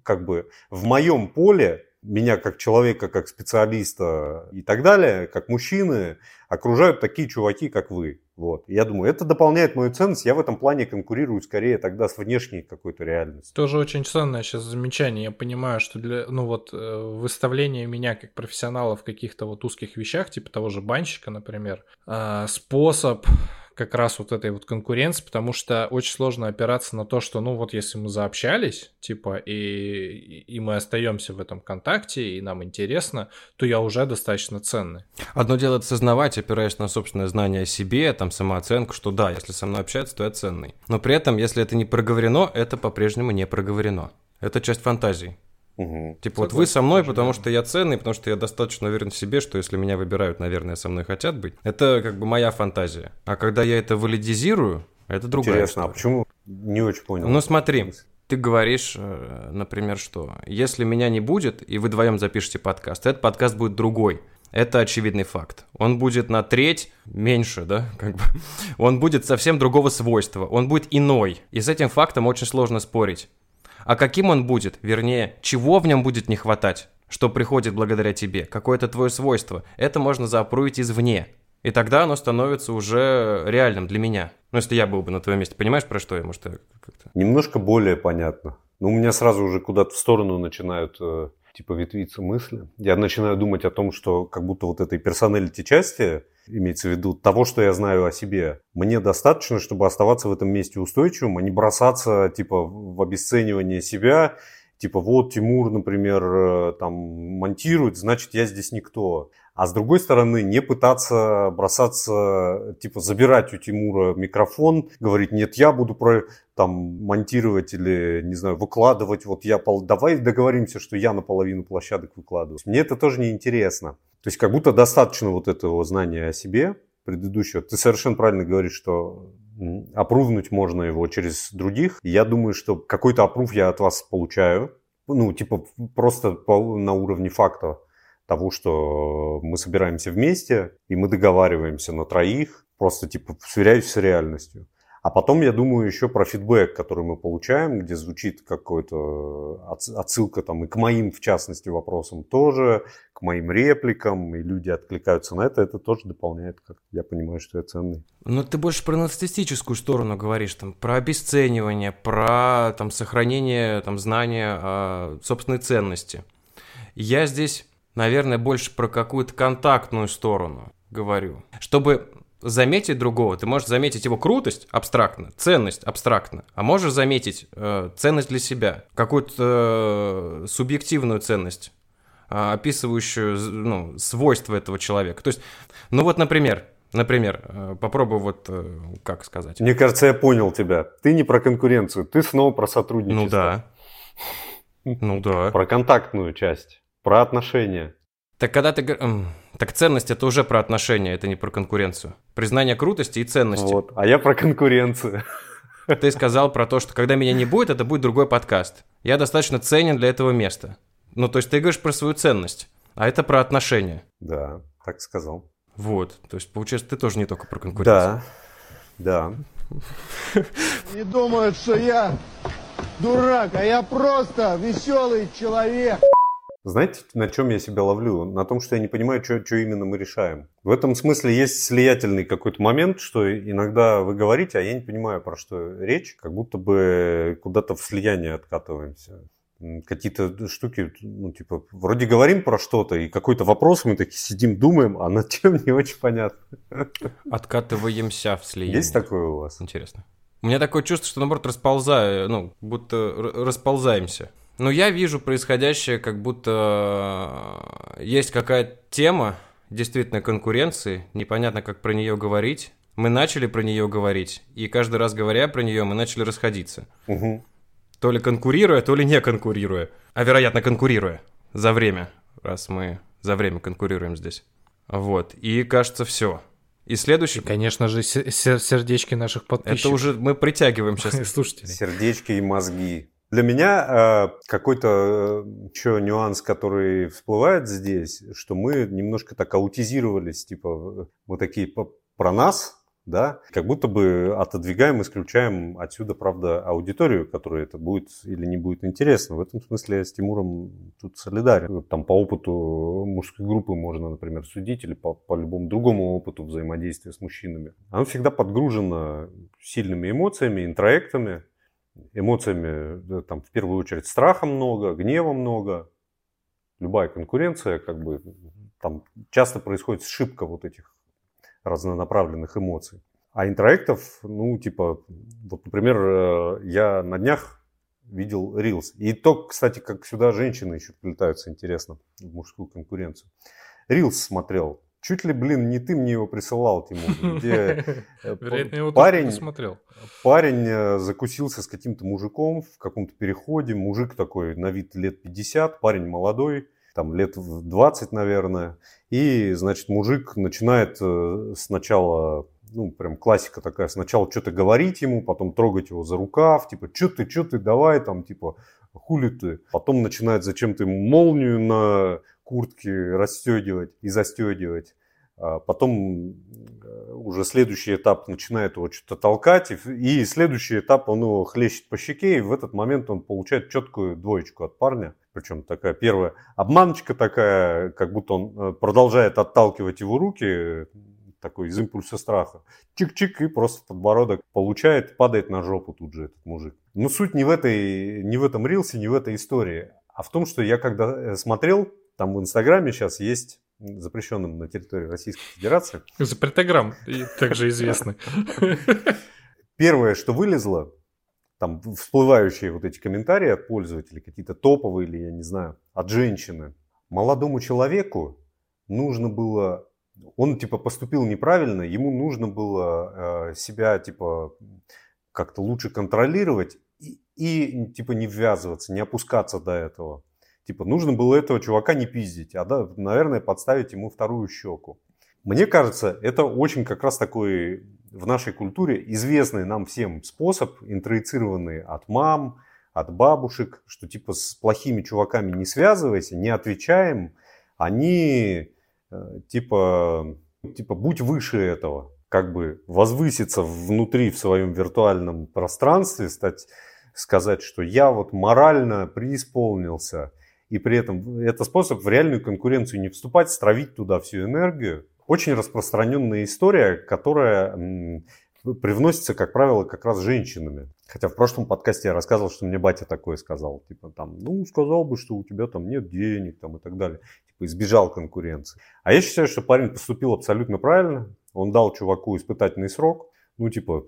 как бы в моем поле меня как человека, как специалиста и так далее, как мужчины, окружают такие чуваки, как вы. Вот. Я думаю, это дополняет мою ценность. Я в этом плане конкурирую скорее тогда с внешней какой-то реальностью. Тоже очень ценное сейчас замечание. Я понимаю, что для, ну вот, э, выставление меня как профессионала в каких-то вот узких вещах, типа того же банщика, например, э, способ как раз вот этой вот конкуренции, потому что очень сложно опираться на то, что, ну вот, если мы заобщались, типа, и, и мы остаемся в этом контакте, и нам интересно, то я уже достаточно ценный. Одно дело это сознавать, опираясь на собственное знание о себе, там, самооценку, что да, если со мной общаются, то я ценный. Но при этом, если это не проговорено, это по-прежнему не проговорено. Это часть фантазии. Угу. Типа вот вы со мной, потому что я ценный, потому что я достаточно уверен в себе, что если меня выбирают, наверное, со мной хотят быть. Это как бы моя фантазия. А когда я это валидизирую, это другая Интересно, а история. почему? Не очень понял. Ну смотри, ты говоришь, э, например, что если меня не будет, и вы вдвоем запишете подкаст, этот подкаст будет другой. Это очевидный факт. Он будет на треть меньше, да, как бы. Он будет совсем другого свойства, он будет иной. И с этим фактом очень сложно спорить. А каким он будет, вернее, чего в нем будет не хватать, что приходит благодаря тебе, какое-то твое свойство, это можно заапрувить извне. И тогда оно становится уже реальным для меня. Ну, если я был бы на твоем месте, понимаешь, про что я, может, как-то... Немножко более понятно. Но у меня сразу уже куда-то в сторону начинают э, типа ветвиться мысли. Я начинаю думать о том, что как будто вот этой персоналити части, имеется в виду того, что я знаю о себе, мне достаточно, чтобы оставаться в этом месте устойчивым, а не бросаться типа в обесценивание себя, типа вот Тимур, например, э, там монтирует, значит я здесь никто. А с другой стороны, не пытаться бросаться, типа забирать у Тимура микрофон, говорить, нет, я буду про, там монтировать или, не знаю, выкладывать, вот я, пол... давай договоримся, что я наполовину площадок выкладываю. Мне это тоже не интересно. То есть как будто достаточно вот этого знания о себе предыдущего. Ты совершенно правильно говоришь, что опрувнуть можно его через других. Я думаю, что какой-то опрув я от вас получаю. Ну, типа просто по- на уровне факта того, что мы собираемся вместе, и мы договариваемся на троих, просто типа сверяюсь с реальностью. А потом я думаю еще про фидбэк, который мы получаем, где звучит какой-то отс- отсылка там и к моим, в частности, вопросам тоже, к моим репликам, и люди откликаются на это, это тоже дополняет, как я понимаю, что я ценный. Ну, ты больше про нарциссическую сторону говоришь, там, про обесценивание, про там, сохранение там, знания о собственной ценности. Я здесь, наверное, больше про какую-то контактную сторону говорю. Чтобы заметить другого, ты можешь заметить его крутость абстрактно, ценность абстрактно, а можешь заметить э, ценность для себя, какую-то э, субъективную ценность, э, описывающую ну, свойства этого человека. То есть, ну вот, например, например, э, попробую вот, э, как сказать. Мне кажется, я понял тебя. Ты не про конкуренцию, ты снова про сотрудничество. Ну да. Ну да. Про контактную часть, про отношения. Так когда ты... Так ценность это уже про отношения, это не про конкуренцию. Признание крутости и ценности. Вот. А я про конкуренцию. Ты сказал про то, что когда меня не будет, это будет другой подкаст. Я достаточно ценен для этого места. Ну, то есть ты говоришь про свою ценность, а это про отношения. Да, так сказал. Вот. То есть, получается, ты тоже не только про конкуренцию. Да, да. Не думают, что я дурак, а я просто веселый человек. Знаете, на чем я себя ловлю? На том, что я не понимаю, что, именно мы решаем. В этом смысле есть слиятельный какой-то момент, что иногда вы говорите, а я не понимаю, про что речь. Как будто бы куда-то в слияние откатываемся. Какие-то штуки, ну, типа, вроде говорим про что-то, и какой-то вопрос мы такие сидим, думаем, а над чем не очень понятно. Откатываемся в слияние. Есть такое у вас? Интересно. У меня такое чувство, что наоборот расползаю, ну, будто расползаемся. Но я вижу происходящее, как будто э, есть какая-то тема, действительно конкуренции, непонятно, как про нее говорить. Мы начали про нее говорить, и каждый раз говоря про нее, мы начали расходиться. Угу. То ли конкурируя, то ли не конкурируя. А вероятно, конкурируя за время, раз мы за время конкурируем здесь. Вот. И кажется, все. И следующий... И, конечно же, сердечки наших подписчиков. Это уже мы притягиваем сейчас. Слушайте. Сердечки и мозги. Для меня э, какой-то э, еще нюанс, который всплывает здесь, что мы немножко так аутизировались, типа мы такие про нас, да, как будто бы отодвигаем, исключаем отсюда, правда, аудиторию, которая это будет или не будет интересно. В этом смысле я с Тимуром тут солидарен. Там по опыту мужской группы можно, например, судить или по, по любому другому опыту взаимодействия с мужчинами. Оно всегда подгружено сильными эмоциями, интроектами, эмоциями, там, в первую очередь, страха много, гнева много. Любая конкуренция, как бы, там часто происходит сшибка вот этих разнонаправленных эмоций. А интроектов, ну, типа, вот, например, э, я на днях видел Reels. И то, кстати, как сюда женщины еще прилетаются, интересно, в мужскую конкуренцию. Reels смотрел. Чуть ли, блин, не ты мне его присылал, Тимур, где э, парень, смотрел. парень э, закусился с каким-то мужиком в каком-то переходе. Мужик такой на вид лет 50, парень молодой, там лет 20, наверное. И, значит, мужик начинает э, сначала, ну, прям классика такая, сначала что-то говорить ему, потом трогать его за рукав, типа, что ты, что ты, давай, там, типа, хули ты. Потом начинает зачем-то ему молнию на куртке расстегивать и застегивать. А потом э, уже следующий этап начинает его что-то толкать, и следующий этап он его хлещет по щеке, и в этот момент он получает четкую двоечку от парня. Причем такая первая обманочка такая, как будто он э, продолжает отталкивать его руки, такой из импульса страха. Чик-чик, и просто подбородок получает, падает на жопу тут же этот мужик. Но суть не в, этой, не в этом рилсе, не в этой истории, а в том, что я когда э, смотрел, там в Инстаграме сейчас есть запрещенным на территории Российской Федерации. Запретограмм, также известный. Первое, что вылезло, там всплывающие вот эти комментарии от пользователей, какие-то топовые или, я не знаю, от женщины. Молодому человеку нужно было, он типа поступил неправильно, ему нужно было э, себя типа как-то лучше контролировать и, и типа не ввязываться, не опускаться до этого. Типа нужно было этого чувака не пиздить, а да, наверное подставить ему вторую щеку. Мне кажется, это очень как раз такой в нашей культуре известный нам всем способ, интроицированный от мам, от бабушек, что типа с плохими чуваками не связывайся, не отвечаем, они э, типа, типа будь выше этого, как бы возвыситься внутри в своем виртуальном пространстве, стать, сказать, что я вот морально преисполнился, и при этом это способ в реальную конкуренцию не вступать, стравить туда всю энергию, очень распространенная история, которая привносится, как правило, как раз женщинами. Хотя в прошлом подкасте я рассказывал, что мне батя такое сказал. Типа там, ну, сказал бы, что у тебя там нет денег там, и так далее. Типа избежал конкуренции. А я считаю, что парень поступил абсолютно правильно. Он дал чуваку испытательный срок. Ну, типа,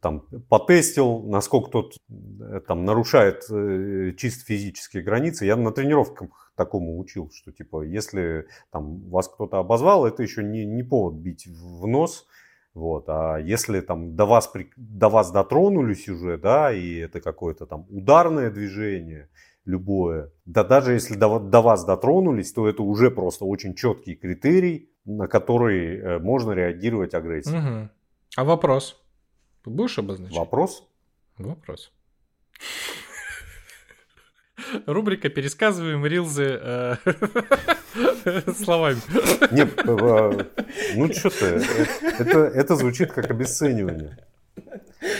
там, потестил, насколько тот э, там нарушает э, чисто физические границы. Я на тренировках такому учил, что типа, если там вас кто-то обозвал, это еще не, не повод бить в нос. Вот, а если там до вас, до вас дотронулись уже, да, и это какое-то там ударное движение, любое, да даже если до, до вас дотронулись, то это уже просто очень четкий критерий, на который э, можно реагировать агрессией. Угу. А вопрос? Будешь обозначать? Вопрос? Вопрос. Рубрика «Пересказываем рилзы э, словами». Нет, э, ну что ты, это, это звучит как обесценивание.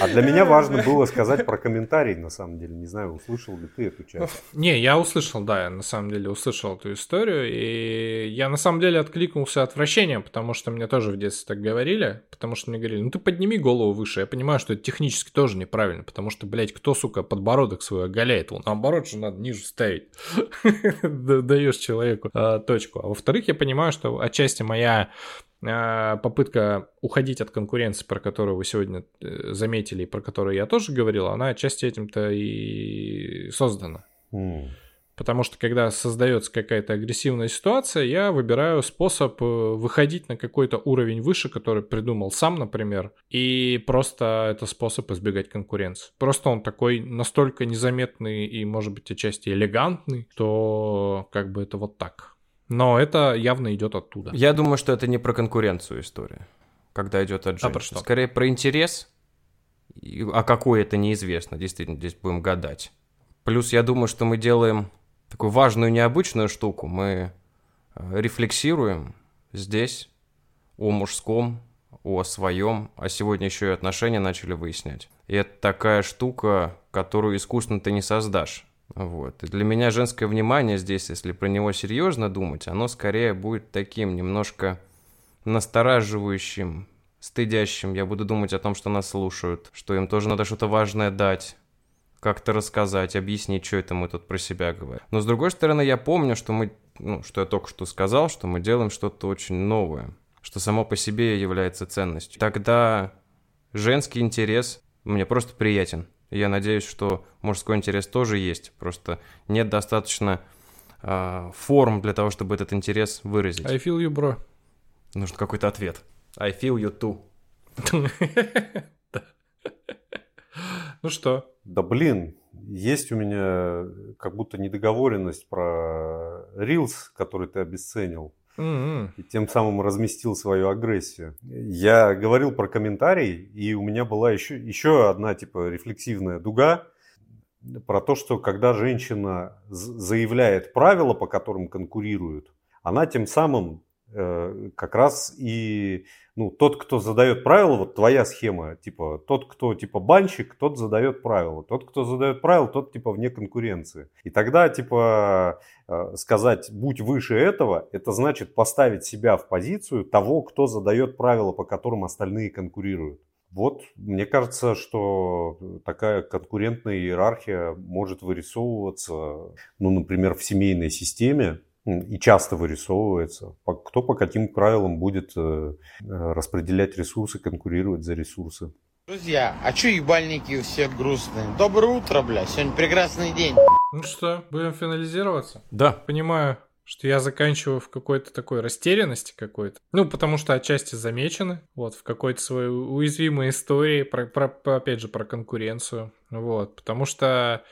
А для меня важно было сказать про комментарий, на самом деле. Не знаю, услышал ли ты эту часть. Не, я услышал, да, я на самом деле услышал эту историю. И я на самом деле откликнулся отвращением, потому что мне тоже в детстве так говорили. Потому что мне говорили, ну ты подними голову выше. Я понимаю, что это технически тоже неправильно. Потому что, блядь, кто, сука, подбородок свой оголяет? Вон, наоборот же надо ниже ставить. Даешь человеку а, точку. А во-вторых, я понимаю, что отчасти моя попытка уходить от конкуренции, про которую вы сегодня э, заметили, и про которую я тоже говорил, она отчасти этим-то и создана. Mm. Потому что когда создается какая-то агрессивная ситуация, я выбираю способ э, выходить на какой-то уровень выше, который придумал сам, например, и просто это способ избегать конкуренции. Просто он такой настолько незаметный и, может быть, отчасти элегантный, что как бы это вот так. Но это явно идет оттуда. Я думаю, что это не про конкуренцию история, когда идет от женщин. А про что? Скорее про интерес, а какой это неизвестно. Действительно, здесь будем гадать. Плюс я думаю, что мы делаем такую важную необычную штуку. Мы э, рефлексируем здесь о мужском, о своем, а сегодня еще и отношения начали выяснять. И это такая штука, которую искусственно ты не создашь. Вот. И для меня женское внимание здесь, если про него серьезно думать, оно скорее будет таким немножко настораживающим, стыдящим. Я буду думать о том, что нас слушают, что им тоже надо что-то важное дать, как-то рассказать, объяснить, что это мы тут про себя говорим. Но с другой стороны, я помню, что мы, ну, что я только что сказал, что мы делаем что-то очень новое, что само по себе является ценностью. Тогда женский интерес мне просто приятен. Я надеюсь, что мужской интерес тоже есть, просто нет достаточно э, форм для того, чтобы этот интерес выразить. I feel you, bro. Нужен какой-то ответ. I feel you too. Ну что? Да блин, есть у меня как будто недоговоренность про Reels, который ты обесценил. М-м. и тем самым разместил свою агрессию. Я говорил про комментарий, и у меня была еще, еще одна типа рефлексивная дуга про то, что когда женщина заявляет правила, по которым конкурируют, она тем самым как раз и ну, тот, кто задает правила, вот твоя схема, типа, тот, кто, типа, банщик, тот задает правила. Тот, кто задает правила, тот, типа, вне конкуренции. И тогда, типа, э, сказать, будь выше этого, это значит поставить себя в позицию того, кто задает правила, по которым остальные конкурируют. Вот, мне кажется, что такая конкурентная иерархия может вырисовываться, ну, например, в семейной системе, и часто вырисовывается, кто по каким правилам будет э, э, распределять ресурсы, конкурировать за ресурсы. Друзья, а чё ебальники у всех грустные? Доброе утро, бля, сегодня прекрасный день. Ну что, будем финализироваться? Да, Понимаю, что я заканчиваю в какой-то такой растерянности какой-то. Ну, потому что отчасти замечены, вот, в какой-то своей уязвимой истории, про, про- опять же, про конкуренцию, вот, потому что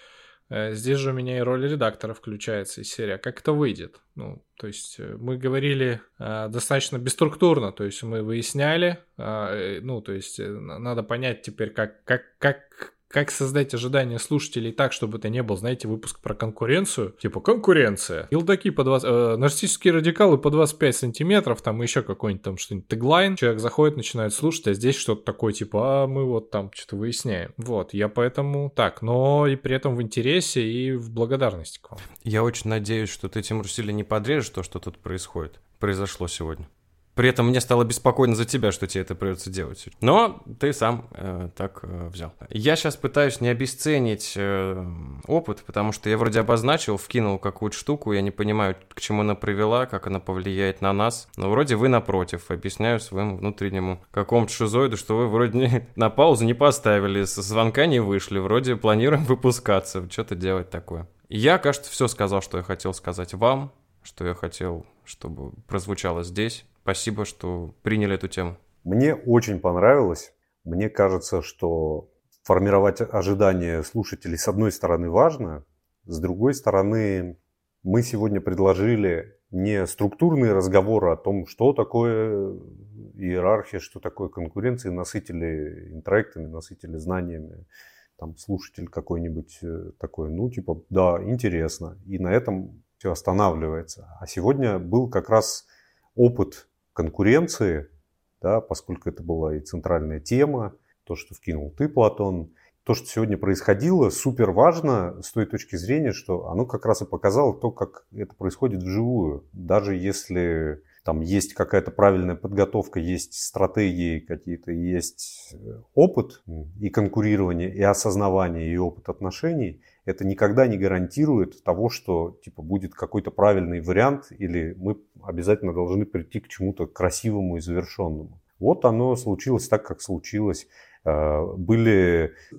здесь же у меня и роль редактора включается из серии. А как это выйдет? Ну, то есть э, мы говорили э, достаточно бесструктурно, то есть мы выясняли, э, ну, то есть э, на- надо понять теперь, как, как, как, как создать ожидания слушателей так, чтобы это не был, знаете, выпуск про конкуренцию. Типа, конкуренция. Елдаки по 20... э, нарциссические радикалы по 25 сантиметров, там еще какой-нибудь там что-нибудь теглайн. Человек заходит, начинает слушать, а здесь что-то такое, типа, а мы вот там что-то выясняем. Вот, я поэтому так, но и при этом в интересе и в благодарности к вам. я очень надеюсь, что ты, Тимур, сильно не подрежешь то, что тут происходит. Произошло сегодня. При этом мне стало беспокойно за тебя, что тебе это придется делать. Но ты сам э, так э, взял. Я сейчас пытаюсь не обесценить э, опыт, потому что я вроде обозначил, вкинул какую-то штуку, я не понимаю, к чему она привела, как она повлияет на нас. Но вроде вы напротив, объясняю своему внутреннему какому-то шизоиду, что вы вроде не- на паузу не поставили, со звонка не вышли, вроде планируем выпускаться, что-то делать такое. Я, кажется, все сказал, что я хотел сказать вам, что я хотел, чтобы прозвучало здесь. Спасибо, что приняли эту тему. Мне очень понравилось. Мне кажется, что формировать ожидания слушателей с одной стороны важно, с другой стороны мы сегодня предложили не структурные разговоры о том, что такое иерархия, что такое конкуренция, насытили интроектами, насытили знаниями. Там слушатель какой-нибудь э, такой, ну типа, да, интересно. И на этом все останавливается. А сегодня был как раз опыт конкуренции, да, поскольку это была и центральная тема, то, что вкинул ты, Платон, то, что сегодня происходило, супер важно с той точки зрения, что оно как раз и показало то, как это происходит вживую. Даже если там есть какая-то правильная подготовка, есть стратегии какие-то, есть э, опыт и конкурирование, и осознавание, и опыт отношений, это никогда не гарантирует того, что типа будет какой-то правильный вариант или мы обязательно должны прийти к чему-то красивому и завершенному. Вот оно случилось так, как случилось. Э, были э,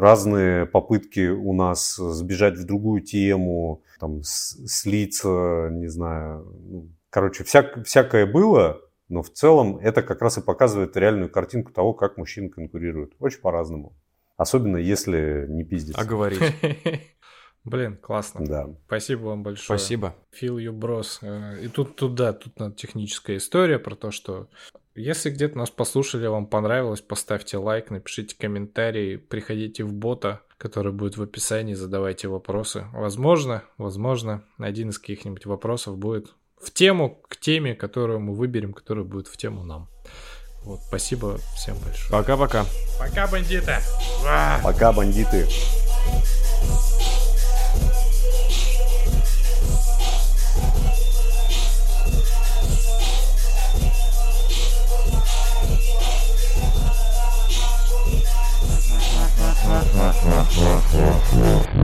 разные попытки у нас сбежать в другую тему, там, слиться, не знаю. Ну, короче, всяк, всякое было, но в целом это как раз и показывает реальную картинку того, как мужчины конкурируют. Очень по-разному. Особенно если не пиздец. А говорить. Блин, классно. Да. Спасибо вам большое. Спасибо. You, bros. Э, и тут, тут, да, тут надо техническая история про то, что если где-то нас послушали, вам понравилось, поставьте лайк, напишите комментарий, приходите в бота, который будет в описании, задавайте вопросы. Возможно, возможно, один из каких-нибудь вопросов будет в тему, к теме, которую мы выберем, которая будет в тему нам. Вот, спасибо всем большое. Пока-пока. Пока, бандиты. Пока, бандиты. Yeah, yeah, yeah.